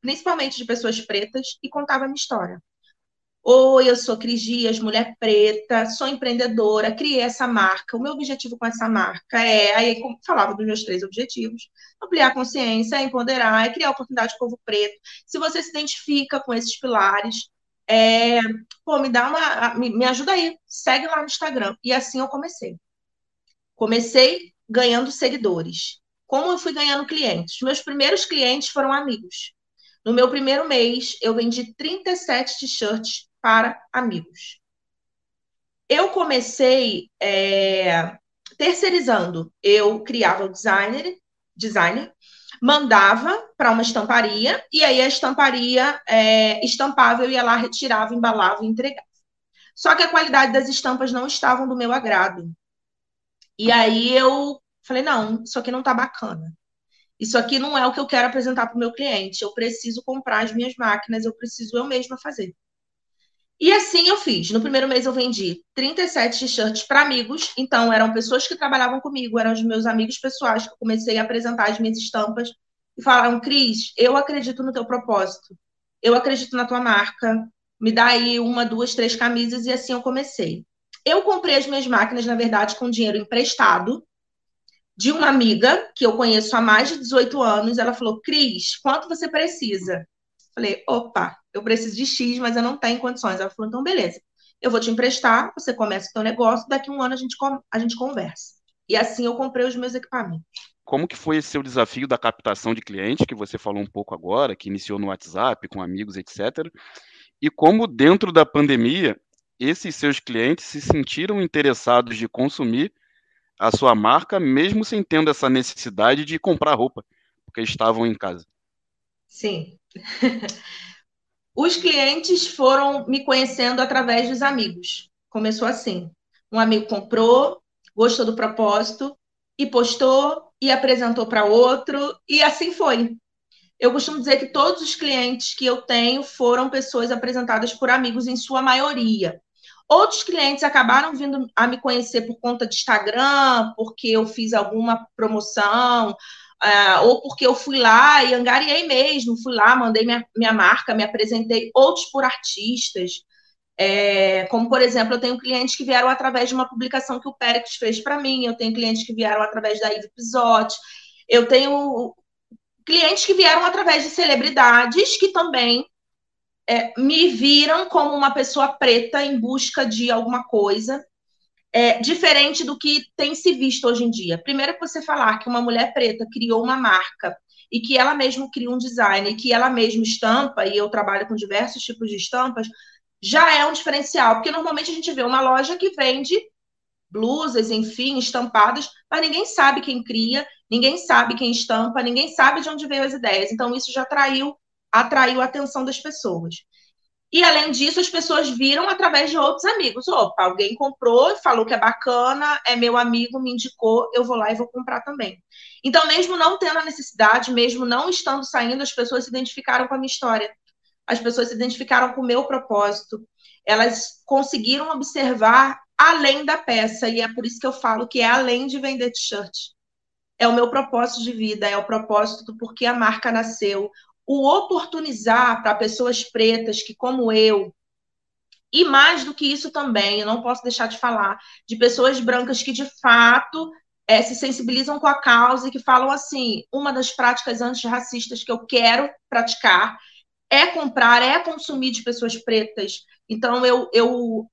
principalmente de pessoas pretas, e contava a minha história. Oi, eu sou Cris Dias, mulher preta, sou empreendedora, criei essa marca. O meu objetivo com essa marca é, aí falava dos meus três objetivos, ampliar a consciência, empoderar, é criar oportunidade o povo preto. Se você se identifica com esses pilares, é, pô, me dá uma, me, me ajuda aí, segue lá no Instagram. E assim eu comecei. Comecei ganhando seguidores. Como eu fui ganhando clientes? Meus primeiros clientes foram amigos. No meu primeiro mês, eu vendi 37 t-shirts para amigos. Eu comecei é, terceirizando. Eu criava o designer, designer mandava para uma estamparia, e aí a estamparia é, estampava, eu ia lá, retirava, embalava e entregava. Só que a qualidade das estampas não estavam do meu agrado. E aí eu falei, não, isso aqui não está bacana. Isso aqui não é o que eu quero apresentar para o meu cliente. Eu preciso comprar as minhas máquinas, eu preciso eu mesma fazer. E assim eu fiz. No primeiro mês eu vendi 37 t-shirts para amigos, então eram pessoas que trabalhavam comigo, eram os meus amigos pessoais que eu comecei a apresentar as minhas estampas e falaram: "Cris, eu acredito no teu propósito. Eu acredito na tua marca. Me dá aí uma, duas, três camisas" e assim eu comecei. Eu comprei as minhas máquinas, na verdade, com dinheiro emprestado de uma amiga que eu conheço há mais de 18 anos. Ela falou: "Cris, quanto você precisa?" Falei: "Opa, eu preciso de X, mas eu não tenho condições. Ela falou, então beleza, eu vou te emprestar, você começa o seu negócio, daqui a um ano a gente, a gente conversa. E assim eu comprei os meus equipamentos. Como que foi esse seu desafio da captação de clientes, que você falou um pouco agora, que iniciou no WhatsApp, com amigos, etc. E como dentro da pandemia, esses seus clientes se sentiram interessados de consumir a sua marca, mesmo sem tendo essa necessidade de comprar roupa, porque estavam em casa? Sim. [laughs] Os clientes foram me conhecendo através dos amigos. Começou assim. Um amigo comprou, gostou do propósito, e postou e apresentou para outro e assim foi. Eu costumo dizer que todos os clientes que eu tenho foram pessoas apresentadas por amigos em sua maioria. Outros clientes acabaram vindo a me conhecer por conta de Instagram, porque eu fiz alguma promoção, uh, ou porque eu fui lá e angariei mesmo, fui lá, mandei minha, minha marca, me apresentei, outros por artistas. É, como, por exemplo, eu tenho clientes que vieram através de uma publicação que o Pérez fez para mim, eu tenho clientes que vieram através da Ive Pisotti, eu tenho clientes que vieram através de celebridades que também é, me viram como uma pessoa preta em busca de alguma coisa é, diferente do que tem se visto hoje em dia. Primeiro, você falar que uma mulher preta criou uma marca e que ela mesma cria um design e que ela mesma estampa, e eu trabalho com diversos tipos de estampas, já é um diferencial, porque normalmente a gente vê uma loja que vende blusas, enfim, estampadas, mas ninguém sabe quem cria, ninguém sabe quem estampa, ninguém sabe de onde veio as ideias. Então, isso já atraiu, atraiu a atenção das pessoas. E, além disso, as pessoas viram através de outros amigos. Opa, alguém comprou, falou que é bacana, é meu amigo, me indicou, eu vou lá e vou comprar também. Então, mesmo não tendo a necessidade, mesmo não estando saindo, as pessoas se identificaram com a minha história. As pessoas se identificaram com o meu propósito. Elas conseguiram observar além da peça, e é por isso que eu falo que é além de vender t-shirt. É o meu propósito de vida, é o propósito do porquê a marca nasceu, o oportunizar para pessoas pretas que, como eu, e mais do que isso também, eu não posso deixar de falar, de pessoas brancas que de fato é, se sensibilizam com a causa e que falam assim: uma das práticas antirracistas que eu quero praticar é comprar, é consumir de pessoas pretas. Então, eu, eu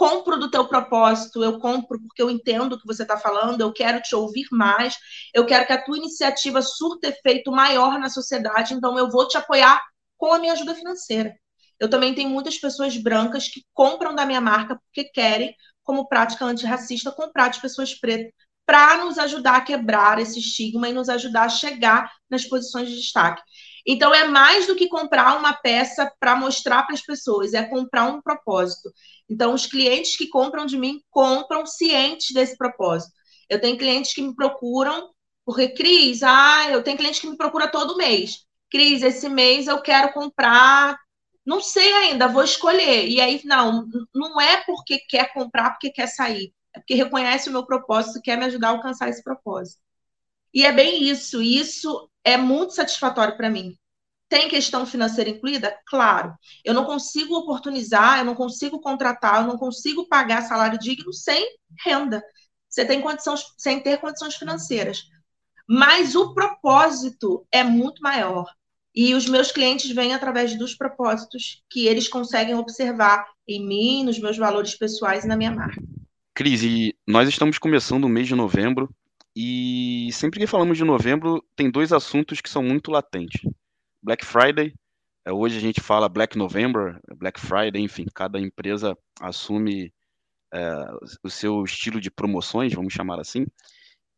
compro do teu propósito, eu compro porque eu entendo o que você está falando, eu quero te ouvir mais, eu quero que a tua iniciativa surta efeito maior na sociedade, então eu vou te apoiar com a minha ajuda financeira. Eu também tenho muitas pessoas brancas que compram da minha marca porque querem, como prática antirracista, comprar de pessoas pretas, para nos ajudar a quebrar esse estigma e nos ajudar a chegar nas posições de destaque. Então, é mais do que comprar uma peça para mostrar para as pessoas, é comprar um propósito. Então, os clientes que compram de mim compram cientes desse propósito. Eu tenho clientes que me procuram, porque, Cris, ah, eu tenho cliente que me procura todo mês. Cris, esse mês eu quero comprar, não sei ainda, vou escolher. E aí, não, não é porque quer comprar, porque quer sair. É porque reconhece o meu propósito quer me ajudar a alcançar esse propósito. E é bem isso. Isso é muito satisfatório para mim. Tem questão financeira incluída? Claro. Eu não consigo oportunizar, eu não consigo contratar, eu não consigo pagar salário digno sem renda. Você tem condições, sem ter condições financeiras. Mas o propósito é muito maior. E os meus clientes vêm através dos propósitos que eles conseguem observar em mim, nos meus valores pessoais e na minha marca. Cris, nós estamos começando o mês de novembro e sempre que falamos de novembro tem dois assuntos que são muito latentes. Black Friday. É, hoje a gente fala Black November, Black Friday, enfim, cada empresa assume é, o seu estilo de promoções, vamos chamar assim.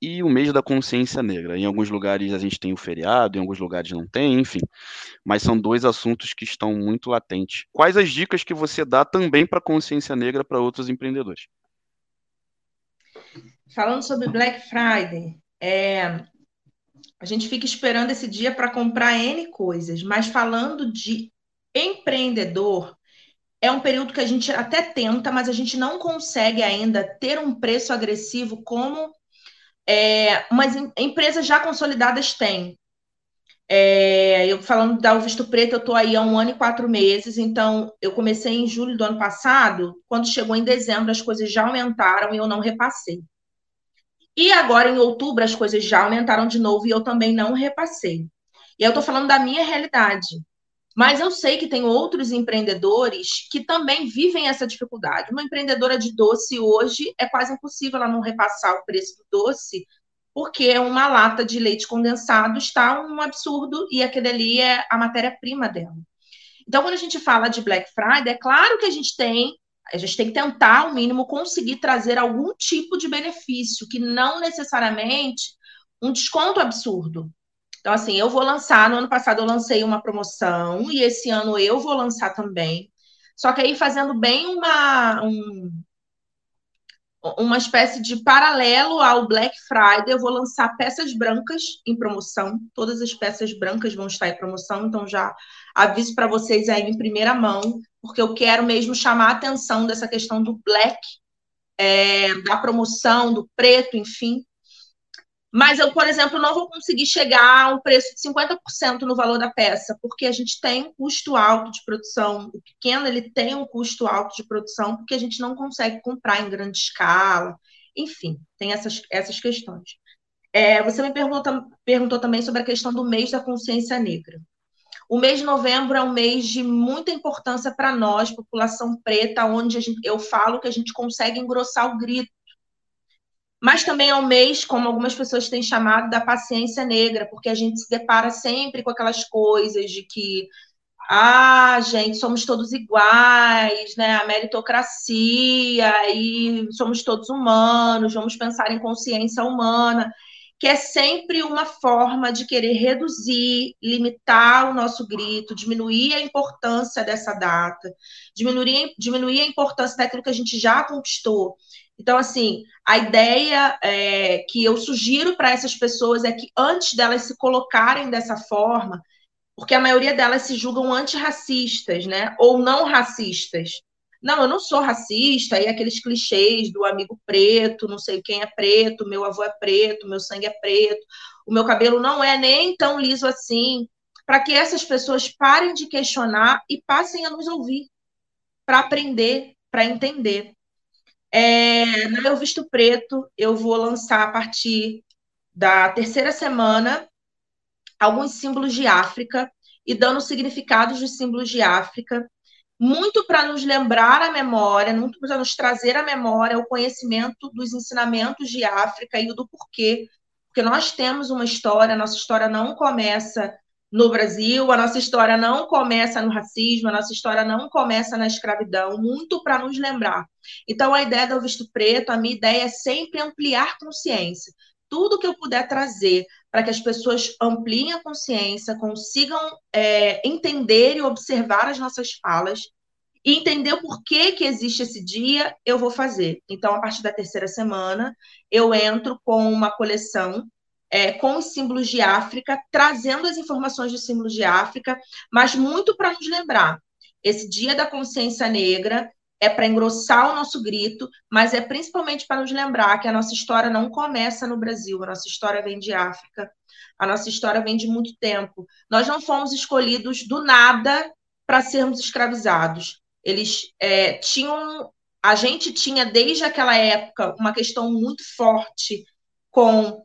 E o mês da consciência negra. Em alguns lugares a gente tem o feriado, em alguns lugares não tem, enfim. Mas são dois assuntos que estão muito latentes. Quais as dicas que você dá também para a consciência negra para outros empreendedores? Falando sobre Black Friday, é, a gente fica esperando esse dia para comprar N coisas, mas falando de empreendedor, é um período que a gente até tenta, mas a gente não consegue ainda ter um preço agressivo como é, umas empresas já consolidadas têm. É, eu falando da O Visto Preto, eu estou aí há um ano e quatro meses, então eu comecei em julho do ano passado, quando chegou em dezembro as coisas já aumentaram e eu não repassei. E agora, em outubro, as coisas já aumentaram de novo e eu também não repassei. E eu estou falando da minha realidade. Mas eu sei que tem outros empreendedores que também vivem essa dificuldade. Uma empreendedora de doce hoje é quase impossível ela não repassar o preço do doce, porque uma lata de leite condensado está um absurdo e aquele ali é a matéria-prima dela. Então, quando a gente fala de Black Friday, é claro que a gente tem a gente tem que tentar, ao mínimo, conseguir trazer algum tipo de benefício, que não necessariamente um desconto absurdo. Então, assim, eu vou lançar, no ano passado eu lancei uma promoção, e esse ano eu vou lançar também. Só que aí fazendo bem uma, um, uma espécie de paralelo ao Black Friday. Eu vou lançar peças brancas em promoção. Todas as peças brancas vão estar em promoção, então já aviso para vocês aí em primeira mão, porque eu quero mesmo chamar a atenção dessa questão do black, é, da promoção, do preto, enfim. Mas eu, por exemplo, não vou conseguir chegar a um preço de 50% no valor da peça, porque a gente tem um custo alto de produção. O pequeno ele tem um custo alto de produção, porque a gente não consegue comprar em grande escala. Enfim, tem essas, essas questões. É, você me perguntou, perguntou também sobre a questão do mês da consciência negra. O mês de novembro é um mês de muita importância para nós, população preta, onde gente, eu falo que a gente consegue engrossar o grito mas também é um mês, como algumas pessoas têm chamado, da paciência negra, porque a gente se depara sempre com aquelas coisas de que, ah, gente, somos todos iguais, né? A meritocracia, e somos todos humanos, vamos pensar em consciência humana, que é sempre uma forma de querer reduzir, limitar o nosso grito, diminuir a importância dessa data, diminuir, diminuir a importância daquilo que a gente já conquistou. Então, assim, a ideia é, que eu sugiro para essas pessoas é que antes delas se colocarem dessa forma, porque a maioria delas se julgam antirracistas, né? Ou não racistas. Não, eu não sou racista, e aqueles clichês do amigo preto, não sei quem é preto, meu avô é preto, meu sangue é preto, o meu cabelo não é nem tão liso assim, para que essas pessoas parem de questionar e passem a nos ouvir, para aprender, para entender. É, no meu visto preto, eu vou lançar a partir da terceira semana alguns símbolos de África e dando significados dos símbolos de África, muito para nos lembrar a memória, muito para nos trazer a memória o conhecimento dos ensinamentos de África e do porquê. Porque nós temos uma história, nossa história não começa no Brasil, a nossa história não começa no racismo, a nossa história não começa na escravidão, muito para nos lembrar. Então, a ideia do visto preto, a minha ideia é sempre ampliar consciência. Tudo que eu puder trazer para que as pessoas ampliem a consciência, consigam é, entender e observar as nossas falas, e entender o porquê que existe esse dia, eu vou fazer. Então, a partir da terceira semana, eu entro com uma coleção é, com os símbolos de África, trazendo as informações dos símbolos de África, mas muito para nos lembrar. Esse Dia da Consciência Negra é para engrossar o nosso grito, mas é principalmente para nos lembrar que a nossa história não começa no Brasil, a nossa história vem de África, a nossa história vem de muito tempo. Nós não fomos escolhidos do nada para sermos escravizados. Eles é, tinham, a gente tinha desde aquela época uma questão muito forte com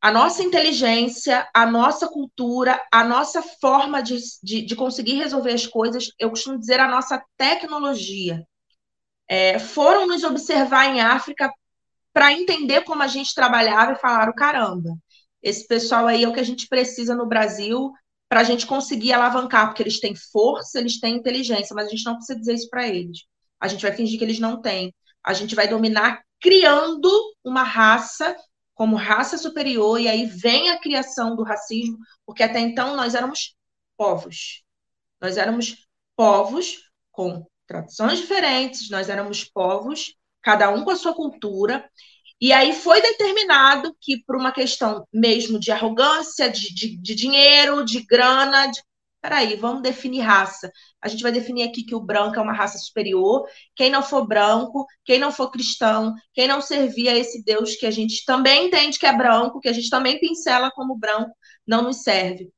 a nossa inteligência, a nossa cultura, a nossa forma de, de, de conseguir resolver as coisas, eu costumo dizer a nossa tecnologia. É, foram nos observar em África para entender como a gente trabalhava e falaram: caramba, esse pessoal aí é o que a gente precisa no Brasil para a gente conseguir alavancar, porque eles têm força, eles têm inteligência, mas a gente não precisa dizer isso para eles. A gente vai fingir que eles não têm. A gente vai dominar criando uma raça como raça superior, e aí vem a criação do racismo, porque até então nós éramos povos. Nós éramos povos com tradições diferentes, nós éramos povos, cada um com a sua cultura, e aí foi determinado que, por uma questão mesmo de arrogância, de, de, de dinheiro, de grana, de peraí, vamos definir raça. A gente vai definir aqui que o branco é uma raça superior. Quem não for branco, quem não for cristão, quem não servir a esse Deus que a gente também entende que é branco, que a gente também pincela como branco, não nos serve.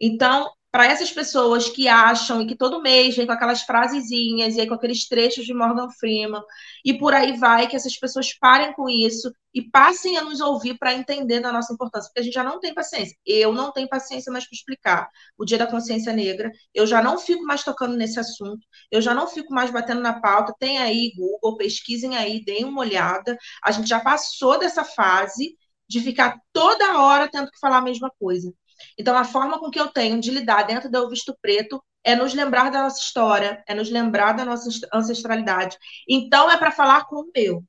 Então, para essas pessoas que acham e que todo mês vem com aquelas frasezinhas e aí com aqueles trechos de Morgan Freeman e por aí vai, que essas pessoas parem com isso e passem a nos ouvir para entender da nossa importância, porque a gente já não tem paciência. Eu não tenho paciência mais para explicar o Dia da Consciência Negra, eu já não fico mais tocando nesse assunto, eu já não fico mais batendo na pauta. Tem aí Google, pesquisem aí, deem uma olhada. A gente já passou dessa fase de ficar toda hora tendo que falar a mesma coisa. Então, a forma com que eu tenho de lidar dentro do visto preto é nos lembrar da nossa história, é nos lembrar da nossa ancestralidade. Então, é para falar com o meu,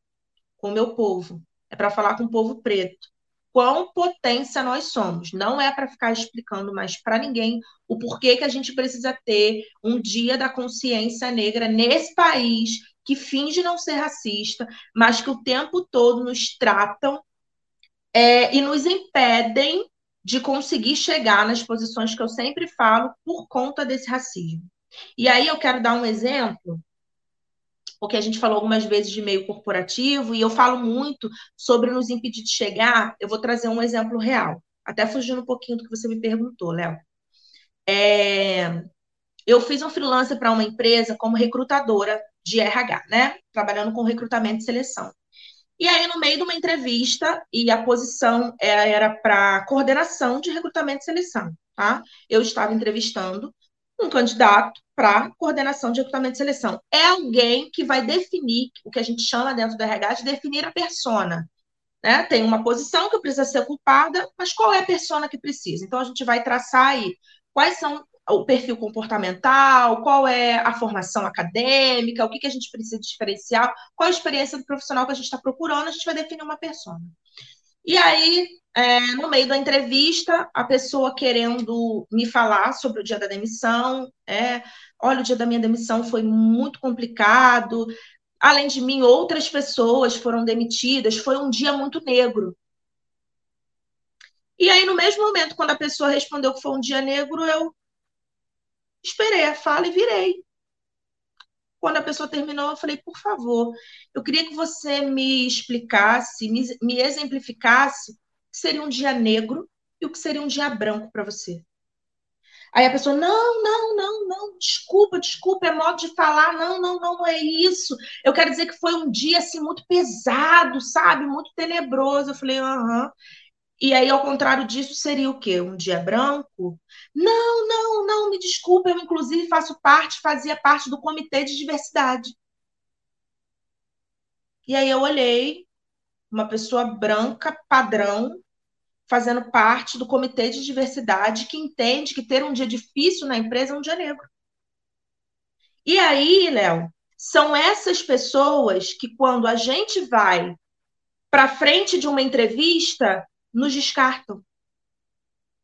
com o meu povo, é para falar com o povo preto. Quão potência nós somos. Não é para ficar explicando mais para ninguém o porquê que a gente precisa ter um dia da consciência negra nesse país que finge não ser racista, mas que o tempo todo nos tratam é, e nos impedem de conseguir chegar nas posições que eu sempre falo por conta desse racismo. E aí eu quero dar um exemplo, porque a gente falou algumas vezes de meio corporativo, e eu falo muito sobre nos impedir de chegar. Eu vou trazer um exemplo real, até fugindo um pouquinho do que você me perguntou, Léo. É, eu fiz um freelancer para uma empresa como recrutadora de RH, né? Trabalhando com recrutamento e seleção. E aí, no meio de uma entrevista, e a posição era para coordenação de recrutamento e seleção, tá? Eu estava entrevistando um candidato para coordenação de recrutamento e seleção. É alguém que vai definir o que a gente chama dentro do RH de definir a persona. Né? Tem uma posição que precisa ser ocupada, mas qual é a persona que precisa? Então, a gente vai traçar aí quais são o perfil comportamental, qual é a formação acadêmica, o que, que a gente precisa diferenciar, qual a experiência do profissional que a gente está procurando, a gente vai definir uma persona. E aí, é, no meio da entrevista, a pessoa querendo me falar sobre o dia da demissão, é, olha, o dia da minha demissão foi muito complicado, além de mim, outras pessoas foram demitidas, foi um dia muito negro. E aí, no mesmo momento, quando a pessoa respondeu que foi um dia negro, eu esperei a fala e virei. Quando a pessoa terminou, eu falei, por favor, eu queria que você me explicasse, me, me exemplificasse o que seria um dia negro e o que seria um dia branco para você. Aí a pessoa, não, não, não, não, desculpa, desculpa, é modo de falar, não, não, não, não é isso. Eu quero dizer que foi um dia assim muito pesado, sabe? Muito tenebroso. Eu falei, aham. E aí, ao contrário disso, seria o quê? Um dia branco? Não, não, não, me desculpe, eu inclusive faço parte, fazia parte do comitê de diversidade. E aí eu olhei, uma pessoa branca, padrão, fazendo parte do comitê de diversidade, que entende que ter um dia difícil na empresa é um dia negro. E aí, Léo, são essas pessoas que, quando a gente vai para frente de uma entrevista, nos descartam,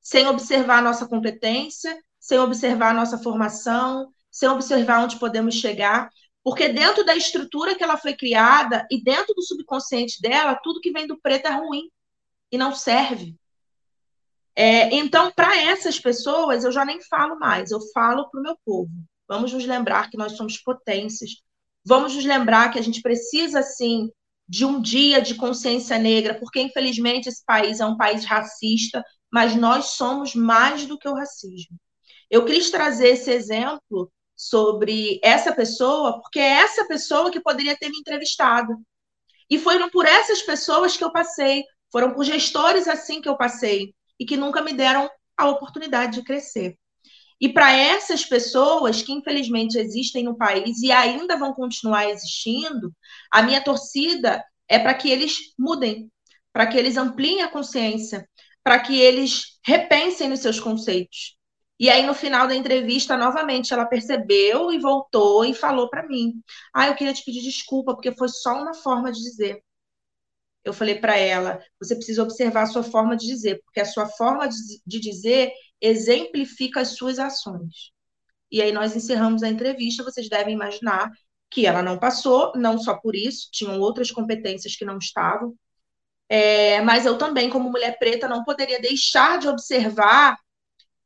sem observar a nossa competência, sem observar a nossa formação, sem observar onde podemos chegar, porque dentro da estrutura que ela foi criada e dentro do subconsciente dela, tudo que vem do preto é ruim e não serve. É, então, para essas pessoas, eu já nem falo mais, eu falo para o meu povo. Vamos nos lembrar que nós somos potências. Vamos nos lembrar que a gente precisa, sim, de um dia de consciência negra, porque infelizmente esse país é um país racista, mas nós somos mais do que o racismo. Eu quis trazer esse exemplo sobre essa pessoa, porque é essa pessoa que poderia ter me entrevistado. E foram por essas pessoas que eu passei, foram por gestores assim que eu passei, e que nunca me deram a oportunidade de crescer. E para essas pessoas que infelizmente existem no país e ainda vão continuar existindo, a minha torcida é para que eles mudem, para que eles ampliem a consciência, para que eles repensem nos seus conceitos. E aí, no final da entrevista, novamente, ela percebeu e voltou e falou para mim: Ah, eu queria te pedir desculpa, porque foi só uma forma de dizer. Eu falei para ela: Você precisa observar a sua forma de dizer, porque a sua forma de dizer exemplifica as suas ações. E aí nós encerramos a entrevista, vocês devem imaginar que ela não passou, não só por isso, tinham outras competências que não estavam. É, mas eu também, como mulher preta, não poderia deixar de observar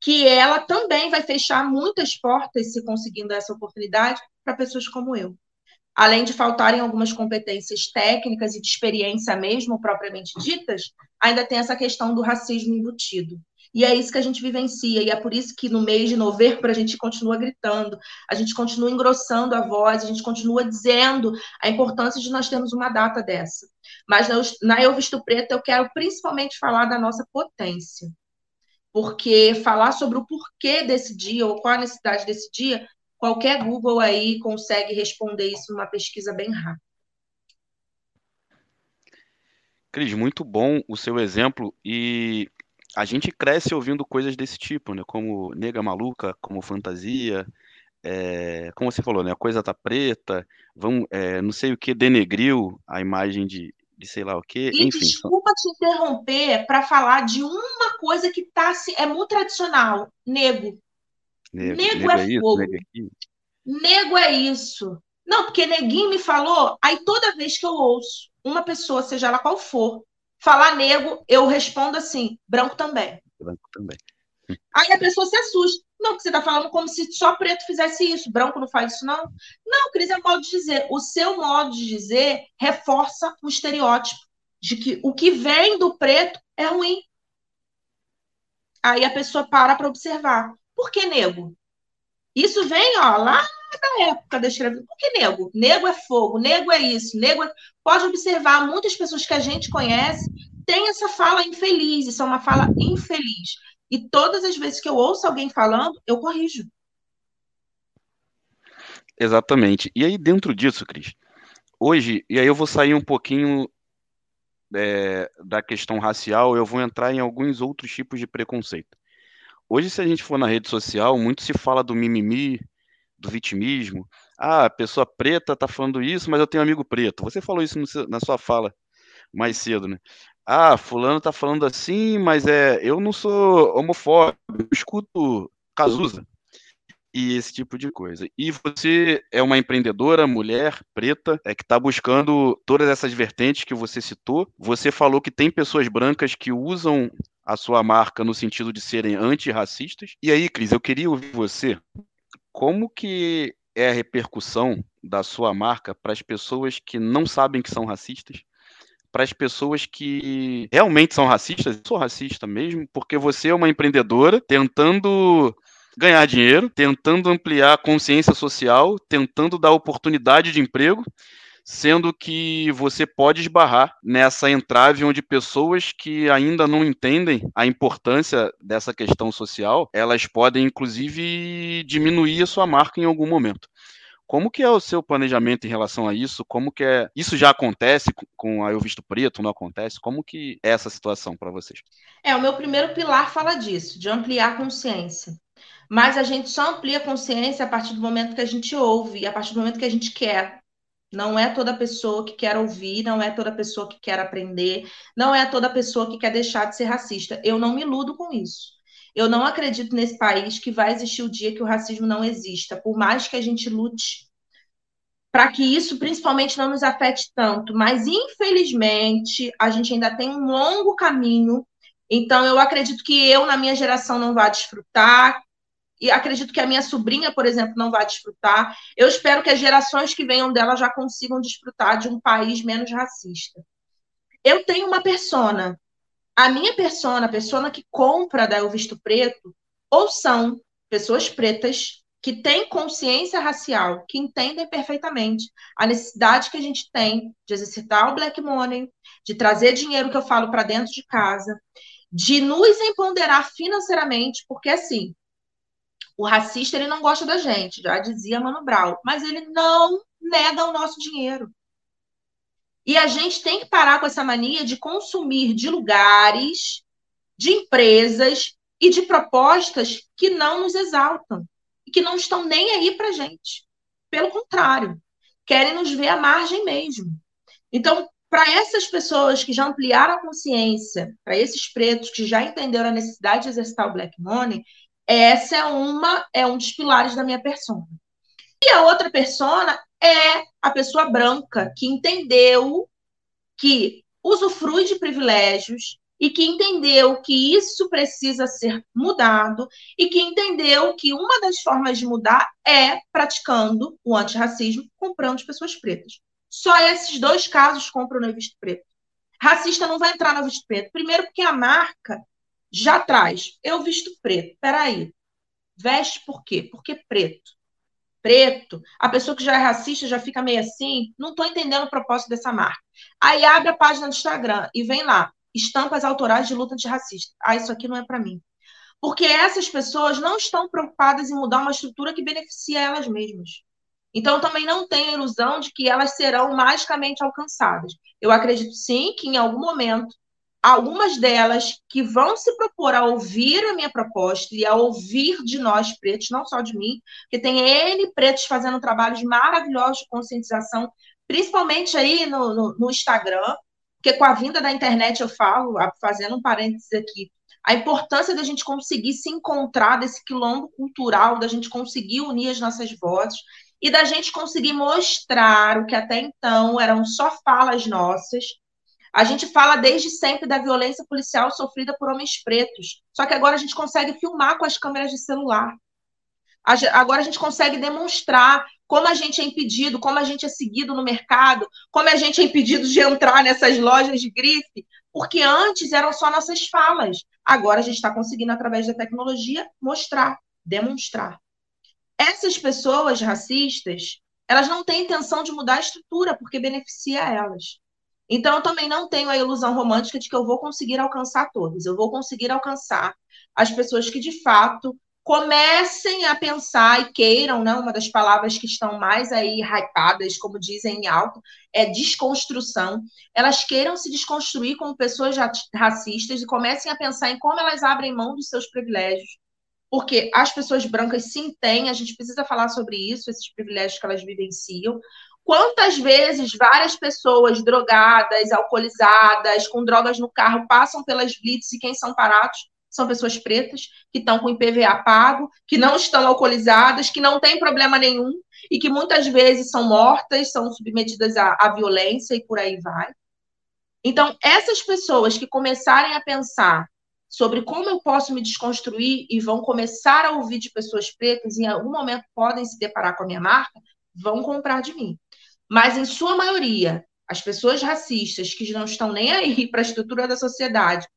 que ela também vai fechar muitas portas, se conseguindo essa oportunidade, para pessoas como eu. Além de faltarem algumas competências técnicas e de experiência mesmo, propriamente ditas, ainda tem essa questão do racismo embutido. E é isso que a gente vivencia, e é por isso que no mês de novembro a gente continua gritando, a gente continua engrossando a voz, a gente continua dizendo a importância de nós termos uma data dessa. Mas na Eu Visto Preto eu quero principalmente falar da nossa potência, porque falar sobre o porquê desse dia, ou qual a necessidade desse dia, qualquer Google aí consegue responder isso numa pesquisa bem rápida. Cris, muito bom o seu exemplo e a gente cresce ouvindo coisas desse tipo, né? Como Nega Maluca, como Fantasia, é, como você falou, né? A coisa tá preta, vão, é, não sei o que, denegriu a imagem de, de sei lá o que, e enfim. Desculpa te interromper para falar de uma coisa que tá assim, é muito tradicional, nego. Nego, nego, nego é, é isso, fogo. Nego é, nego é isso. Não, porque neguinho me falou, aí toda vez que eu ouço uma pessoa, seja ela qual for, falar nego, eu respondo assim, branco também. Branco também. Aí a pessoa se assusta. Não, porque você está falando como se só preto fizesse isso, branco não faz isso, não. Não, Cris, é modo de dizer. O seu modo de dizer reforça o estereótipo de que o que vem do preto é ruim. Aí a pessoa para para observar. Por que nego? Isso vem, ó, lá da época da escravidão. Por que nego? Nego é fogo, nego é isso, nego é... Pode observar, muitas pessoas que a gente conhece têm essa fala infeliz, isso é uma fala infeliz. E todas as vezes que eu ouço alguém falando, eu corrijo. Exatamente. E aí, dentro disso, Cris, hoje, e aí eu vou sair um pouquinho é, da questão racial, eu vou entrar em alguns outros tipos de preconceito. Hoje, se a gente for na rede social, muito se fala do mimimi, do vitimismo. Ah, a pessoa preta tá falando isso, mas eu tenho amigo preto. Você falou isso na sua fala mais cedo, né? Ah, fulano tá falando assim, mas é, eu não sou homofóbico, eu escuto Cazuza e esse tipo de coisa. E você é uma empreendedora, mulher, preta, é que está buscando todas essas vertentes que você citou. Você falou que tem pessoas brancas que usam a sua marca no sentido de serem antirracistas. E aí, Cris, eu queria ouvir você. Como que é a repercussão da sua marca para as pessoas que não sabem que são racistas? Para as pessoas que realmente são racistas, eu sou racista mesmo, porque você é uma empreendedora tentando ganhar dinheiro, tentando ampliar a consciência social, tentando dar oportunidade de emprego, sendo que você pode esbarrar nessa entrave onde pessoas que ainda não entendem a importância dessa questão social, elas podem inclusive diminuir a sua marca em algum momento. Como que é o seu planejamento em relação a isso? Como que é? Isso já acontece com a Eu Visto Preto? Não acontece? Como que é essa situação para vocês? É, o meu primeiro pilar fala disso, de ampliar a consciência. Mas a gente só amplia a consciência a partir do momento que a gente ouve, a partir do momento que a gente quer. Não é toda pessoa que quer ouvir, não é toda pessoa que quer aprender, não é toda pessoa que quer deixar de ser racista. Eu não me iludo com isso. Eu não acredito nesse país que vai existir o dia que o racismo não exista, por mais que a gente lute para que isso principalmente não nos afete tanto. Mas, infelizmente, a gente ainda tem um longo caminho. Então, eu acredito que eu, na minha geração, não vá desfrutar. E acredito que a minha sobrinha, por exemplo, não vai desfrutar. Eu espero que as gerações que venham dela já consigam desfrutar de um país menos racista. Eu tenho uma persona a minha persona, a persona que compra da Eu Visto Preto, ou são pessoas pretas que têm consciência racial, que entendem perfeitamente a necessidade que a gente tem de exercitar o black money, de trazer dinheiro que eu falo para dentro de casa, de nos empoderar financeiramente, porque assim, o racista ele não gosta da gente, já dizia Mano Brown, mas ele não nega o nosso dinheiro. E a gente tem que parar com essa mania de consumir de lugares, de empresas e de propostas que não nos exaltam e que não estão nem aí para gente. Pelo contrário, querem nos ver à margem mesmo. Então, para essas pessoas que já ampliaram a consciência, para esses pretos que já entenderam a necessidade de exercitar o black money, essa é uma é um dos pilares da minha persona. E a outra persona é a pessoa branca que entendeu que usufrui de privilégios e que entendeu que isso precisa ser mudado e que entendeu que uma das formas de mudar é praticando o antirracismo, comprando as pessoas pretas. Só esses dois casos compram no visto preto. Racista não vai entrar no visto preto. Primeiro porque a marca já traz. Eu visto preto. Peraí. Veste por quê? Porque preto preto, a pessoa que já é racista já fica meio assim, não estou entendendo o propósito dessa marca. Aí abre a página do Instagram e vem lá, estampas autorais de luta antirracista. Ah, isso aqui não é para mim. Porque essas pessoas não estão preocupadas em mudar uma estrutura que beneficia elas mesmas. Então, também não tem a ilusão de que elas serão magicamente alcançadas. Eu acredito sim que em algum momento algumas delas que vão se propor a ouvir a minha proposta e a ouvir de nós pretos, não só de mim, porque tem N pretos fazendo trabalhos maravilhosos de conscientização, principalmente aí no, no, no Instagram, porque com a vinda da internet eu falo, fazendo um parênteses aqui, a importância da gente conseguir se encontrar desse quilombo cultural, da gente conseguir unir as nossas vozes. e da gente conseguir mostrar o que até então eram só falas nossas. A gente fala desde sempre da violência policial sofrida por homens pretos, só que agora a gente consegue filmar com as câmeras de celular. Agora a gente consegue demonstrar como a gente é impedido, como a gente é seguido no mercado, como a gente é impedido de entrar nessas lojas de grife, porque antes eram só nossas falas. Agora a gente está conseguindo, através da tecnologia, mostrar, demonstrar. Essas pessoas racistas, elas não têm intenção de mudar a estrutura, porque beneficia elas. Então, eu também não tenho a ilusão romântica de que eu vou conseguir alcançar todos. Eu vou conseguir alcançar as pessoas que, de fato, comecem a pensar e queiram, né, uma das palavras que estão mais aí hypadas, como dizem em alto, é desconstrução. Elas queiram se desconstruir como pessoas racistas e comecem a pensar em como elas abrem mão dos seus privilégios. Porque as pessoas brancas sim têm, a gente precisa falar sobre isso, esses privilégios que elas vivenciam. Quantas vezes várias pessoas drogadas, alcoolizadas, com drogas no carro, passam pelas blitz e quem são parados? são pessoas pretas que estão com IPVA pago, que não estão alcoolizadas, que não têm problema nenhum e que muitas vezes são mortas, são submetidas à, à violência e por aí vai. Então, essas pessoas que começarem a pensar sobre como eu posso me desconstruir e vão começar a ouvir de pessoas pretas e em algum momento podem se deparar com a minha marca, vão comprar de mim. Mas, em sua maioria, as pessoas racistas que não estão nem aí [laughs] para a estrutura da sociedade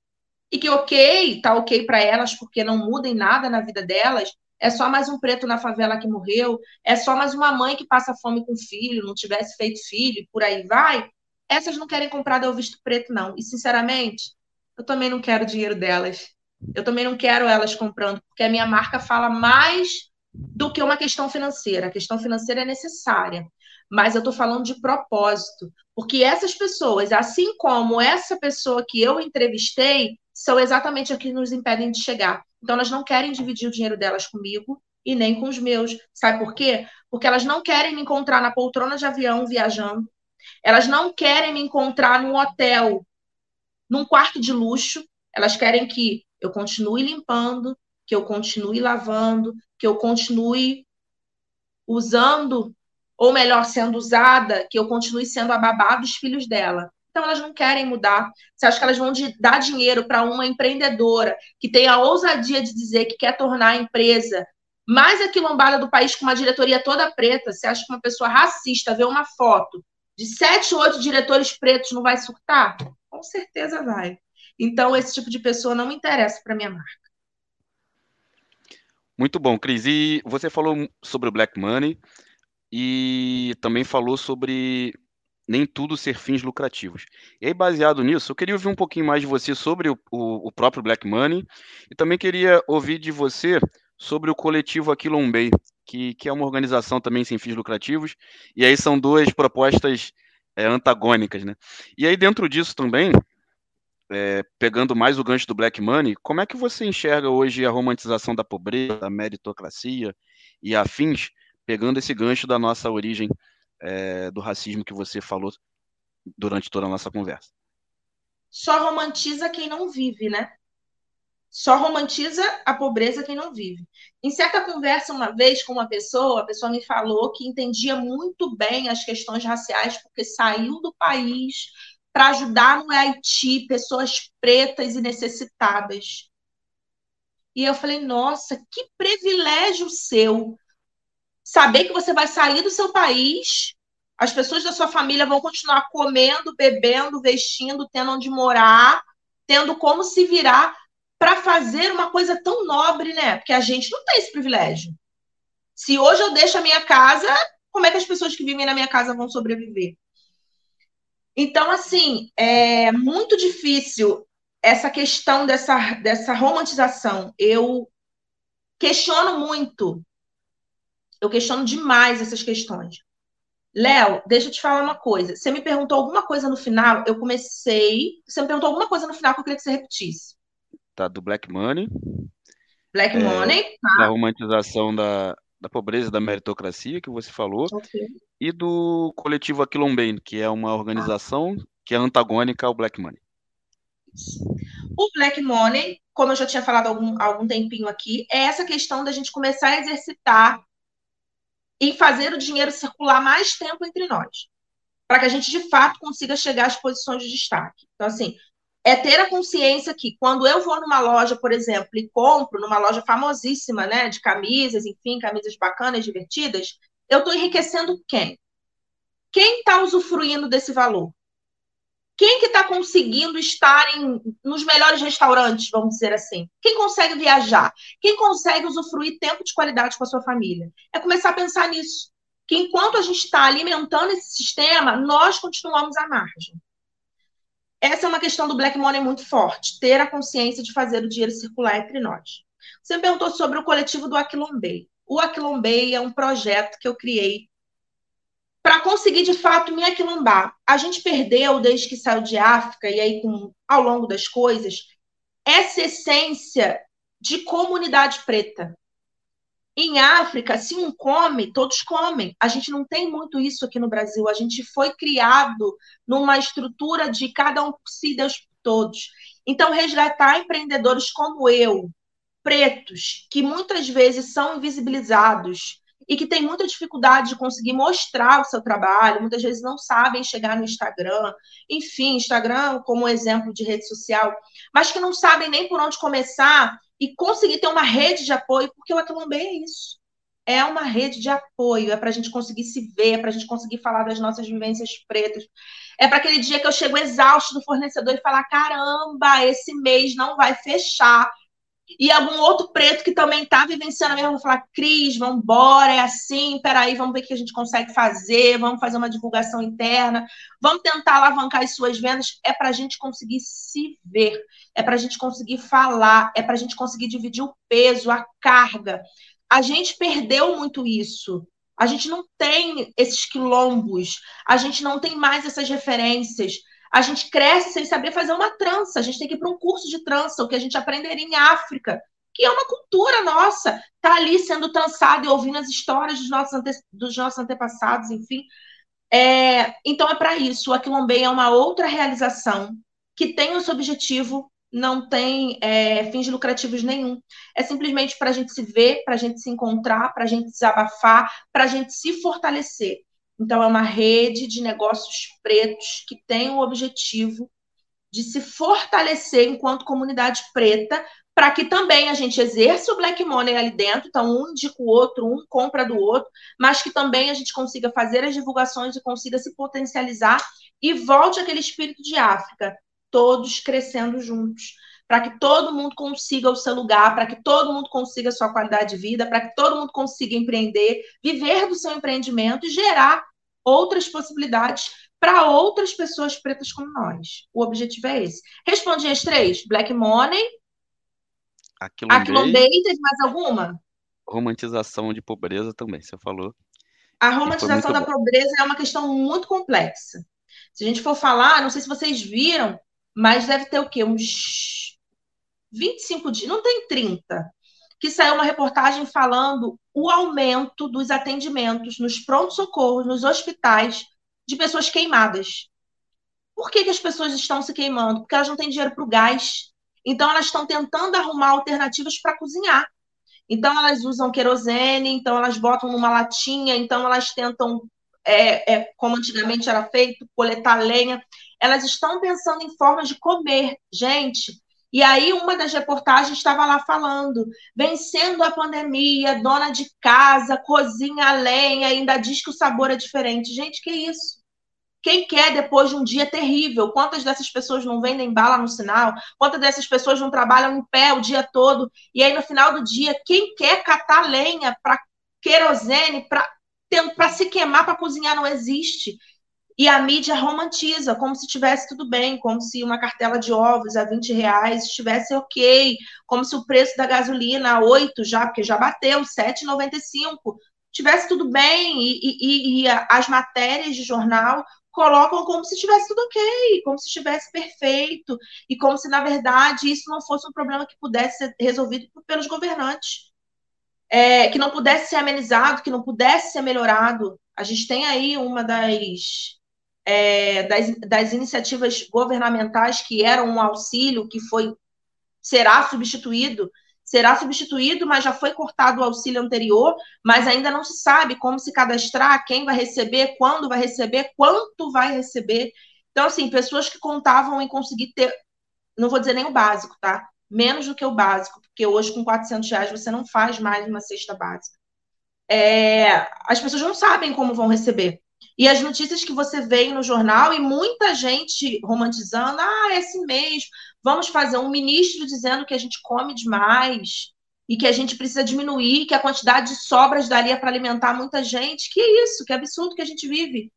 e que ok, tá ok para elas porque não mudem nada na vida delas, é só mais um preto na favela que morreu, é só mais uma mãe que passa fome com filho, não tivesse feito filho, por aí vai. Essas não querem comprar Del Visto Preto, não. E, sinceramente, eu também não quero dinheiro delas. Eu também não quero elas comprando, porque a minha marca fala mais do que uma questão financeira. A questão financeira é necessária, mas eu estou falando de propósito, porque essas pessoas, assim como essa pessoa que eu entrevistei, são exatamente as que nos impedem de chegar. Então, elas não querem dividir o dinheiro delas comigo e nem com os meus. Sabe por quê? Porque elas não querem me encontrar na poltrona de avião viajando. Elas não querem me encontrar num hotel, num quarto de luxo. Elas querem que eu continue limpando, que eu continue lavando, que eu continue usando, ou melhor, sendo usada, que eu continue sendo a babá dos filhos dela. Então, elas não querem mudar. Você acha que elas vão dar dinheiro para uma empreendedora que tem a ousadia de dizer que quer tornar a empresa mais aquilombada do país com uma diretoria toda preta? Você acha que uma pessoa racista vê uma foto de sete, oito diretores pretos não vai surtar? Com certeza vai. Então, esse tipo de pessoa não me interessa para minha marca. Muito bom, Cris. E você falou sobre o Black Money e também falou sobre nem tudo ser fins lucrativos. E aí, baseado nisso, eu queria ouvir um pouquinho mais de você sobre o, o, o próprio Black Money e também queria ouvir de você sobre o coletivo Aquilombei, que, que é uma organização também sem fins lucrativos, e aí são duas propostas é, antagônicas, né? E aí, dentro disso também, é, pegando mais o gancho do Black Money, como é que você enxerga hoje a romantização da pobreza, da meritocracia e afins, pegando esse gancho da nossa origem é, do racismo que você falou durante toda a nossa conversa. Só romantiza quem não vive, né? Só romantiza a pobreza quem não vive. Em certa conversa, uma vez com uma pessoa, a pessoa me falou que entendia muito bem as questões raciais, porque saiu do país para ajudar no Haiti pessoas pretas e necessitadas. E eu falei, nossa, que privilégio seu saber que você vai sair do seu país, as pessoas da sua família vão continuar comendo, bebendo, vestindo, tendo onde morar, tendo como se virar para fazer uma coisa tão nobre, né? Porque a gente não tem esse privilégio. Se hoje eu deixo a minha casa, como é que as pessoas que vivem na minha casa vão sobreviver? Então, assim, é muito difícil essa questão dessa, dessa romantização. Eu questiono muito eu questiono demais essas questões. Léo, deixa eu te falar uma coisa. Você me perguntou alguma coisa no final, eu comecei. Você me perguntou alguma coisa no final que eu queria que você repetisse. Tá, do Black Money. Black é, Money, tá. Da romantização da, da pobreza, da meritocracia, que você falou. Okay. E do coletivo Aquilombem, que é uma organização ah. que é antagônica ao Black Money. O Black Money, como eu já tinha falado há algum, algum tempinho aqui, é essa questão da gente começar a exercitar em fazer o dinheiro circular mais tempo entre nós, para que a gente de fato consiga chegar às posições de destaque. Então, assim, é ter a consciência que quando eu vou numa loja, por exemplo, e compro numa loja famosíssima, né, de camisas, enfim, camisas bacanas, divertidas, eu estou enriquecendo quem? Quem está usufruindo desse valor? Quem que está conseguindo estar em, nos melhores restaurantes, vamos dizer assim? Quem consegue viajar? Quem consegue usufruir tempo de qualidade com a sua família? É começar a pensar nisso. Que enquanto a gente está alimentando esse sistema, nós continuamos à margem. Essa é uma questão do black money muito forte, ter a consciência de fazer o dinheiro circular entre nós. Você me perguntou sobre o coletivo do Aquilombei. O Aquilombei é um projeto que eu criei para conseguir de fato me aquilombar. A gente perdeu desde que saiu de África e aí com ao longo das coisas essa essência de comunidade preta. Em África, se um come, todos comem. A gente não tem muito isso aqui no Brasil. A gente foi criado numa estrutura de cada um por si, Deus por todos. Então, resgatar empreendedores como eu, pretos, que muitas vezes são invisibilizados, e que tem muita dificuldade de conseguir mostrar o seu trabalho, muitas vezes não sabem chegar no Instagram, enfim, Instagram como exemplo de rede social, mas que não sabem nem por onde começar e conseguir ter uma rede de apoio, porque o Aquilombê é isso. É uma rede de apoio, é para a gente conseguir se ver, é para a gente conseguir falar das nossas vivências pretas. É para aquele dia que eu chego exausto do fornecedor e falar: caramba, esse mês não vai fechar e algum outro preto que também está vivenciando a mesma, falar, Cris, vamos embora, é assim, peraí, vamos ver o que a gente consegue fazer, vamos fazer uma divulgação interna, vamos tentar alavancar as suas vendas, é para a gente conseguir se ver, é para a gente conseguir falar, é para a gente conseguir dividir o peso, a carga. A gente perdeu muito isso. A gente não tem esses quilombos, a gente não tem mais essas referências a gente cresce sem saber fazer uma trança. A gente tem que ir para um curso de trança, o que a gente aprenderia em África, que é uma cultura nossa. Tá ali sendo trançado e ouvindo as histórias dos nossos, ante... dos nossos antepassados, enfim. É... Então é para isso. O Aquilombei é uma outra realização que tem o seu objetivo, não tem é, fins lucrativos nenhum. É simplesmente para a gente se ver, para a gente se encontrar, para a gente desabafar, para a gente se fortalecer. Então, é uma rede de negócios pretos que tem o objetivo de se fortalecer enquanto comunidade preta, para que também a gente exerça o black money ali dentro, então um indica o outro, um compra do outro, mas que também a gente consiga fazer as divulgações e consiga se potencializar e volte aquele espírito de África, todos crescendo juntos, para que todo mundo consiga o seu lugar, para que todo mundo consiga a sua qualidade de vida, para que todo mundo consiga empreender, viver do seu empreendimento e gerar outras possibilidades para outras pessoas pretas como nós. O objetivo é esse. Respondi as três: Black Money, Aquilombei, teve mais alguma? Romantização de pobreza também, você falou. A romantização da bom. pobreza é uma questão muito complexa. Se a gente for falar, não sei se vocês viram, mas deve ter o quê? Uns 25 dias, não tem 30, que saiu uma reportagem falando o aumento dos atendimentos nos prontos-socorros, nos hospitais, de pessoas queimadas. Por que, que as pessoas estão se queimando? Porque elas não têm dinheiro para o gás. Então, elas estão tentando arrumar alternativas para cozinhar. Então, elas usam querosene, então, elas botam numa latinha, então, elas tentam, é, é, como antigamente era feito, coletar lenha. Elas estão pensando em formas de comer. Gente, e aí, uma das reportagens estava lá falando: vencendo a pandemia, dona de casa, cozinha lenha, ainda diz que o sabor é diferente. Gente, que isso? Quem quer depois de um dia terrível? Quantas dessas pessoas não vendem bala no sinal? Quantas dessas pessoas não trabalham em pé o dia todo? E aí, no final do dia, quem quer catar lenha para querosene, para se queimar para cozinhar, não existe. E a mídia romantiza, como se tivesse tudo bem, como se uma cartela de ovos a 20 reais estivesse ok, como se o preço da gasolina a 8 já, porque já bateu, 7,95, tivesse tudo bem, e, e, e, as matérias de jornal colocam como se estivesse tudo ok, como se estivesse perfeito, e como se, na verdade, isso não fosse um problema que pudesse ser resolvido pelos governantes. É, que não pudesse ser amenizado, que não pudesse ser melhorado. A gente tem aí uma das é, das, das iniciativas governamentais que eram um auxílio que foi será substituído, será substituído, mas já foi cortado o auxílio anterior, mas ainda não se sabe como se cadastrar, quem vai receber, quando vai receber, quanto vai receber. Então, assim, pessoas que contavam em conseguir ter, não vou dizer nem o básico, tá? Menos do que o básico, porque hoje com 400 reais você não faz mais uma cesta básica. É, as pessoas não sabem como vão receber. E as notícias que você vê no jornal, e muita gente romantizando, ah, é assim mesmo, vamos fazer um ministro dizendo que a gente come demais e que a gente precisa diminuir, que a quantidade de sobras daria para alimentar muita gente. Que isso, que absurdo que a gente vive.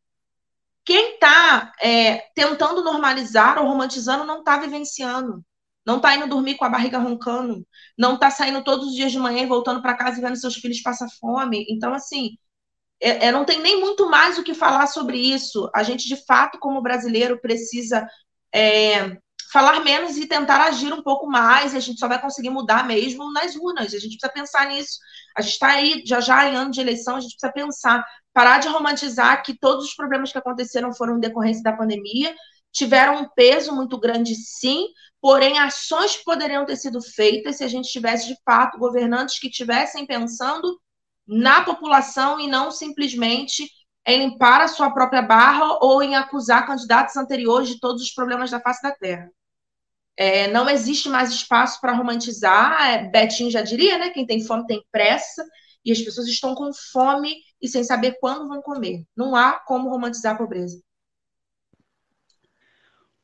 Quem está é, tentando normalizar ou romantizando não está vivenciando. Não está indo dormir com a barriga roncando. Não está saindo todos os dias de manhã e voltando para casa e vendo seus filhos passar fome. Então, assim, é, é, não tem nem muito mais o que falar sobre isso. A gente, de fato, como brasileiro, precisa é, falar menos e tentar agir um pouco mais. E a gente só vai conseguir mudar mesmo nas urnas. A gente precisa pensar nisso. A gente está aí já já em ano de eleição, a gente precisa pensar, parar de romantizar que todos os problemas que aconteceram foram em decorrência da pandemia. Tiveram um peso muito grande, sim, porém ações poderiam ter sido feitas se a gente tivesse, de fato, governantes que estivessem pensando na população e não simplesmente em limpar a sua própria barra ou em acusar candidatos anteriores de todos os problemas da face da terra. É, não existe mais espaço para romantizar. É, Betinho já diria, né? Quem tem fome tem pressa. E as pessoas estão com fome e sem saber quando vão comer. Não há como romantizar a pobreza.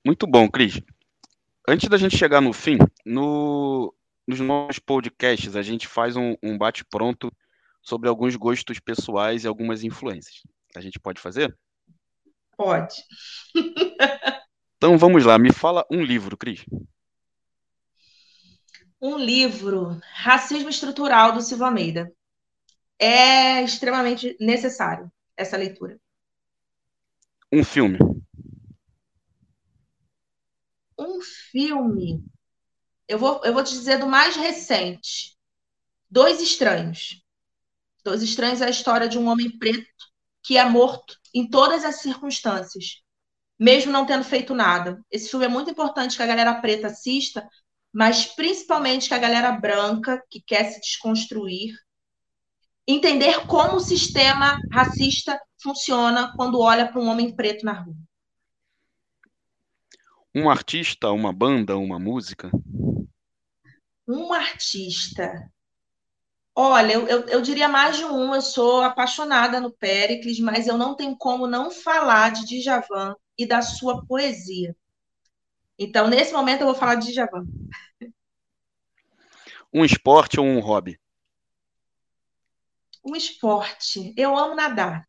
Muito bom, Cris. Antes da gente chegar no fim, no, nos nossos podcasts a gente faz um, um bate-pronto sobre alguns gostos pessoais e algumas influências. A gente pode fazer? Pode. [laughs] então vamos lá, me fala um livro, Cris. Um livro, Racismo Estrutural, do Silva Almeida. É extremamente necessário essa leitura. Um filme. Um filme. Eu vou, eu vou te dizer do mais recente. Dois Estranhos. Dois Estranhos é a história de um homem preto que é morto em todas as circunstâncias, mesmo não tendo feito nada. Esse filme é muito importante que a galera preta assista, mas principalmente que a galera branca, que quer se desconstruir, entender como o sistema racista funciona quando olha para um homem preto na rua. Um artista, uma banda, uma música? Um artista. Olha, eu, eu, eu, diria mais de um. Eu sou apaixonada no Péricles, mas eu não tenho como não falar de Djavan e da sua poesia. Então, nesse momento, eu vou falar de Djavan. Um esporte ou um hobby? Um esporte. Eu amo nadar.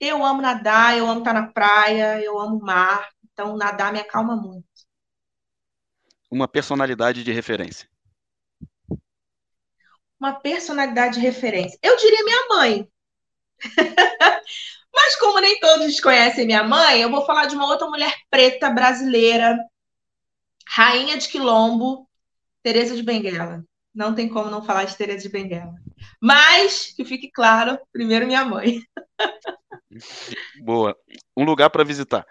Eu amo nadar, eu amo estar na praia, eu amo o mar. Então, nadar me acalma muito. Uma personalidade de referência uma personalidade de referência. Eu diria minha mãe. [laughs] Mas como nem todos conhecem minha mãe, eu vou falar de uma outra mulher preta brasileira, rainha de quilombo, Teresa de Benguela. Não tem como não falar de Teresa de Benguela. Mas que fique claro, primeiro minha mãe. [laughs] Boa. Um lugar para visitar.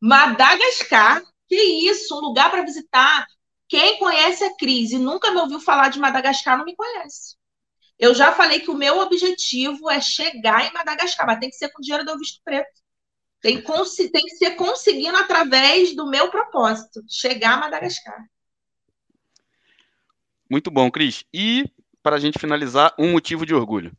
Madagascar. Que isso, um lugar para visitar. Quem conhece a Cris e nunca me ouviu falar de Madagascar não me conhece. Eu já falei que o meu objetivo é chegar em Madagascar, mas tem que ser com dinheiro do visto preto. Tem, tem que ser conseguindo através do meu propósito, chegar a Madagascar. Muito bom, Cris. E, para a gente finalizar, um motivo de orgulho.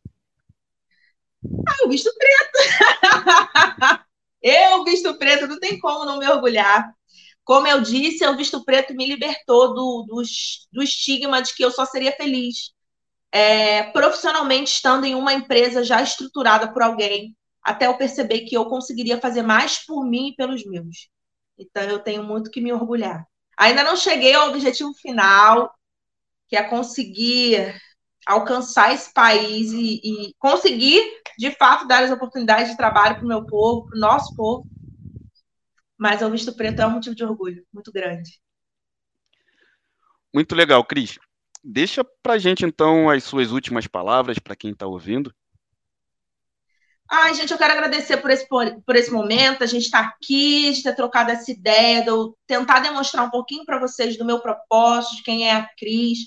Ah, o visto preto. [laughs] eu, visto preto, não tem como não me orgulhar. Como eu disse, o visto preto me libertou do, do, do estigma de que eu só seria feliz é, profissionalmente estando em uma empresa já estruturada por alguém, até eu perceber que eu conseguiria fazer mais por mim e pelos meus. Então eu tenho muito que me orgulhar. Ainda não cheguei ao objetivo final, que é conseguir alcançar esse país e, e conseguir, de fato, dar as oportunidades de trabalho para o meu povo, para o nosso povo, mas o visto preto é um motivo de orgulho muito grande. Muito legal, Cris. Deixa para gente então as suas últimas palavras para quem está ouvindo. Ai, gente, eu quero agradecer por esse, por esse momento, a gente está aqui, de ter trocado essa ideia, de eu tentar demonstrar um pouquinho para vocês do meu propósito, de quem é a Cris.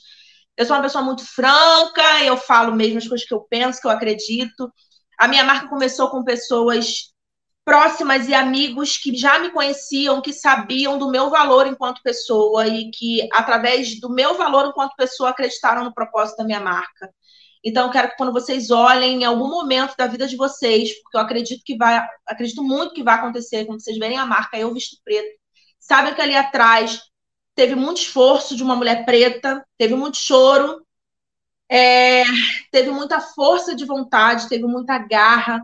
Eu sou uma pessoa muito franca, eu falo mesmo as coisas que eu penso, que eu acredito. A minha marca começou com pessoas próximas e amigos que já me conheciam, que sabiam do meu valor enquanto pessoa e que, através do meu valor enquanto pessoa, acreditaram no propósito da minha marca. Então, quero que quando vocês olhem em algum momento da vida de vocês, porque eu acredito que vai, acredito muito que vai acontecer, quando vocês verem a marca Eu Visto Preto, sabem que ali atrás teve muito esforço de uma mulher preta, teve muito choro, é, teve muita força de vontade, teve muita garra,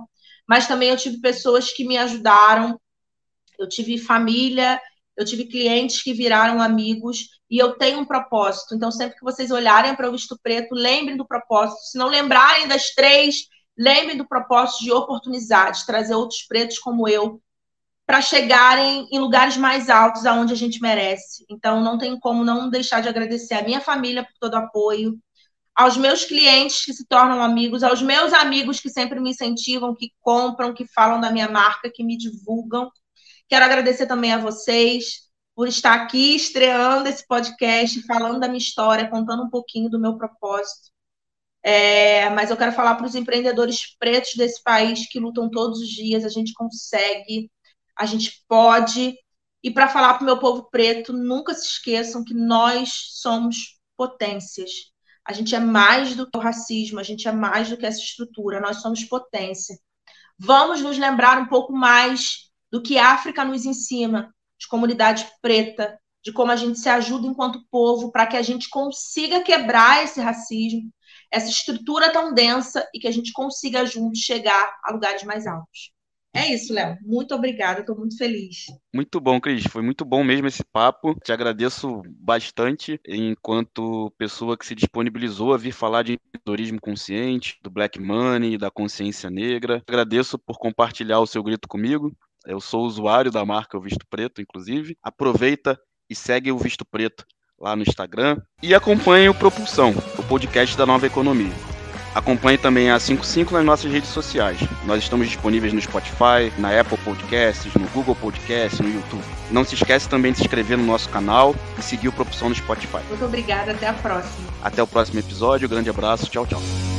mas também eu tive pessoas que me ajudaram, eu tive família, eu tive clientes que viraram amigos e eu tenho um propósito. Então, sempre que vocês olharem para o visto preto, lembrem do propósito. Se não lembrarem das três, lembrem do propósito de oportunizar, de trazer outros pretos como eu para chegarem em lugares mais altos aonde a gente merece. Então, não tem como não deixar de agradecer a minha família por todo o apoio, aos meus clientes que se tornam amigos, aos meus amigos que sempre me incentivam, que compram, que falam da minha marca, que me divulgam. Quero agradecer também a vocês por estar aqui estreando esse podcast, falando da minha história, contando um pouquinho do meu propósito. É, mas eu quero falar para os empreendedores pretos desse país que lutam todos os dias, a gente consegue, a gente pode. E para falar para o meu povo preto, nunca se esqueçam que nós somos potências a gente é mais do que o racismo, a gente é mais do que essa estrutura, nós somos potência. Vamos nos lembrar um pouco mais do que a África nos ensina, de comunidade preta, de como a gente se ajuda enquanto povo para que a gente consiga quebrar esse racismo, essa estrutura tão densa e que a gente consiga juntos chegar a lugares mais altos. É isso, Léo. Muito obrigada, estou muito feliz. Muito bom, Cris. Foi muito bom mesmo esse papo. Te agradeço bastante enquanto pessoa que se disponibilizou a vir falar de empreendedorismo consciente, do black money, da consciência negra. Agradeço por compartilhar o seu grito comigo. Eu sou usuário da marca O Visto Preto, inclusive. Aproveita e segue o Visto Preto lá no Instagram e acompanhe o Propulsão, o podcast da nova economia. Acompanhe também a 55 nas nossas redes sociais. Nós estamos disponíveis no Spotify, na Apple Podcasts, no Google Podcasts, no YouTube. Não se esqueça também de se inscrever no nosso canal e seguir o Propulsão no Spotify. Muito obrigada, até a próxima. Até o próximo episódio, grande abraço, tchau, tchau.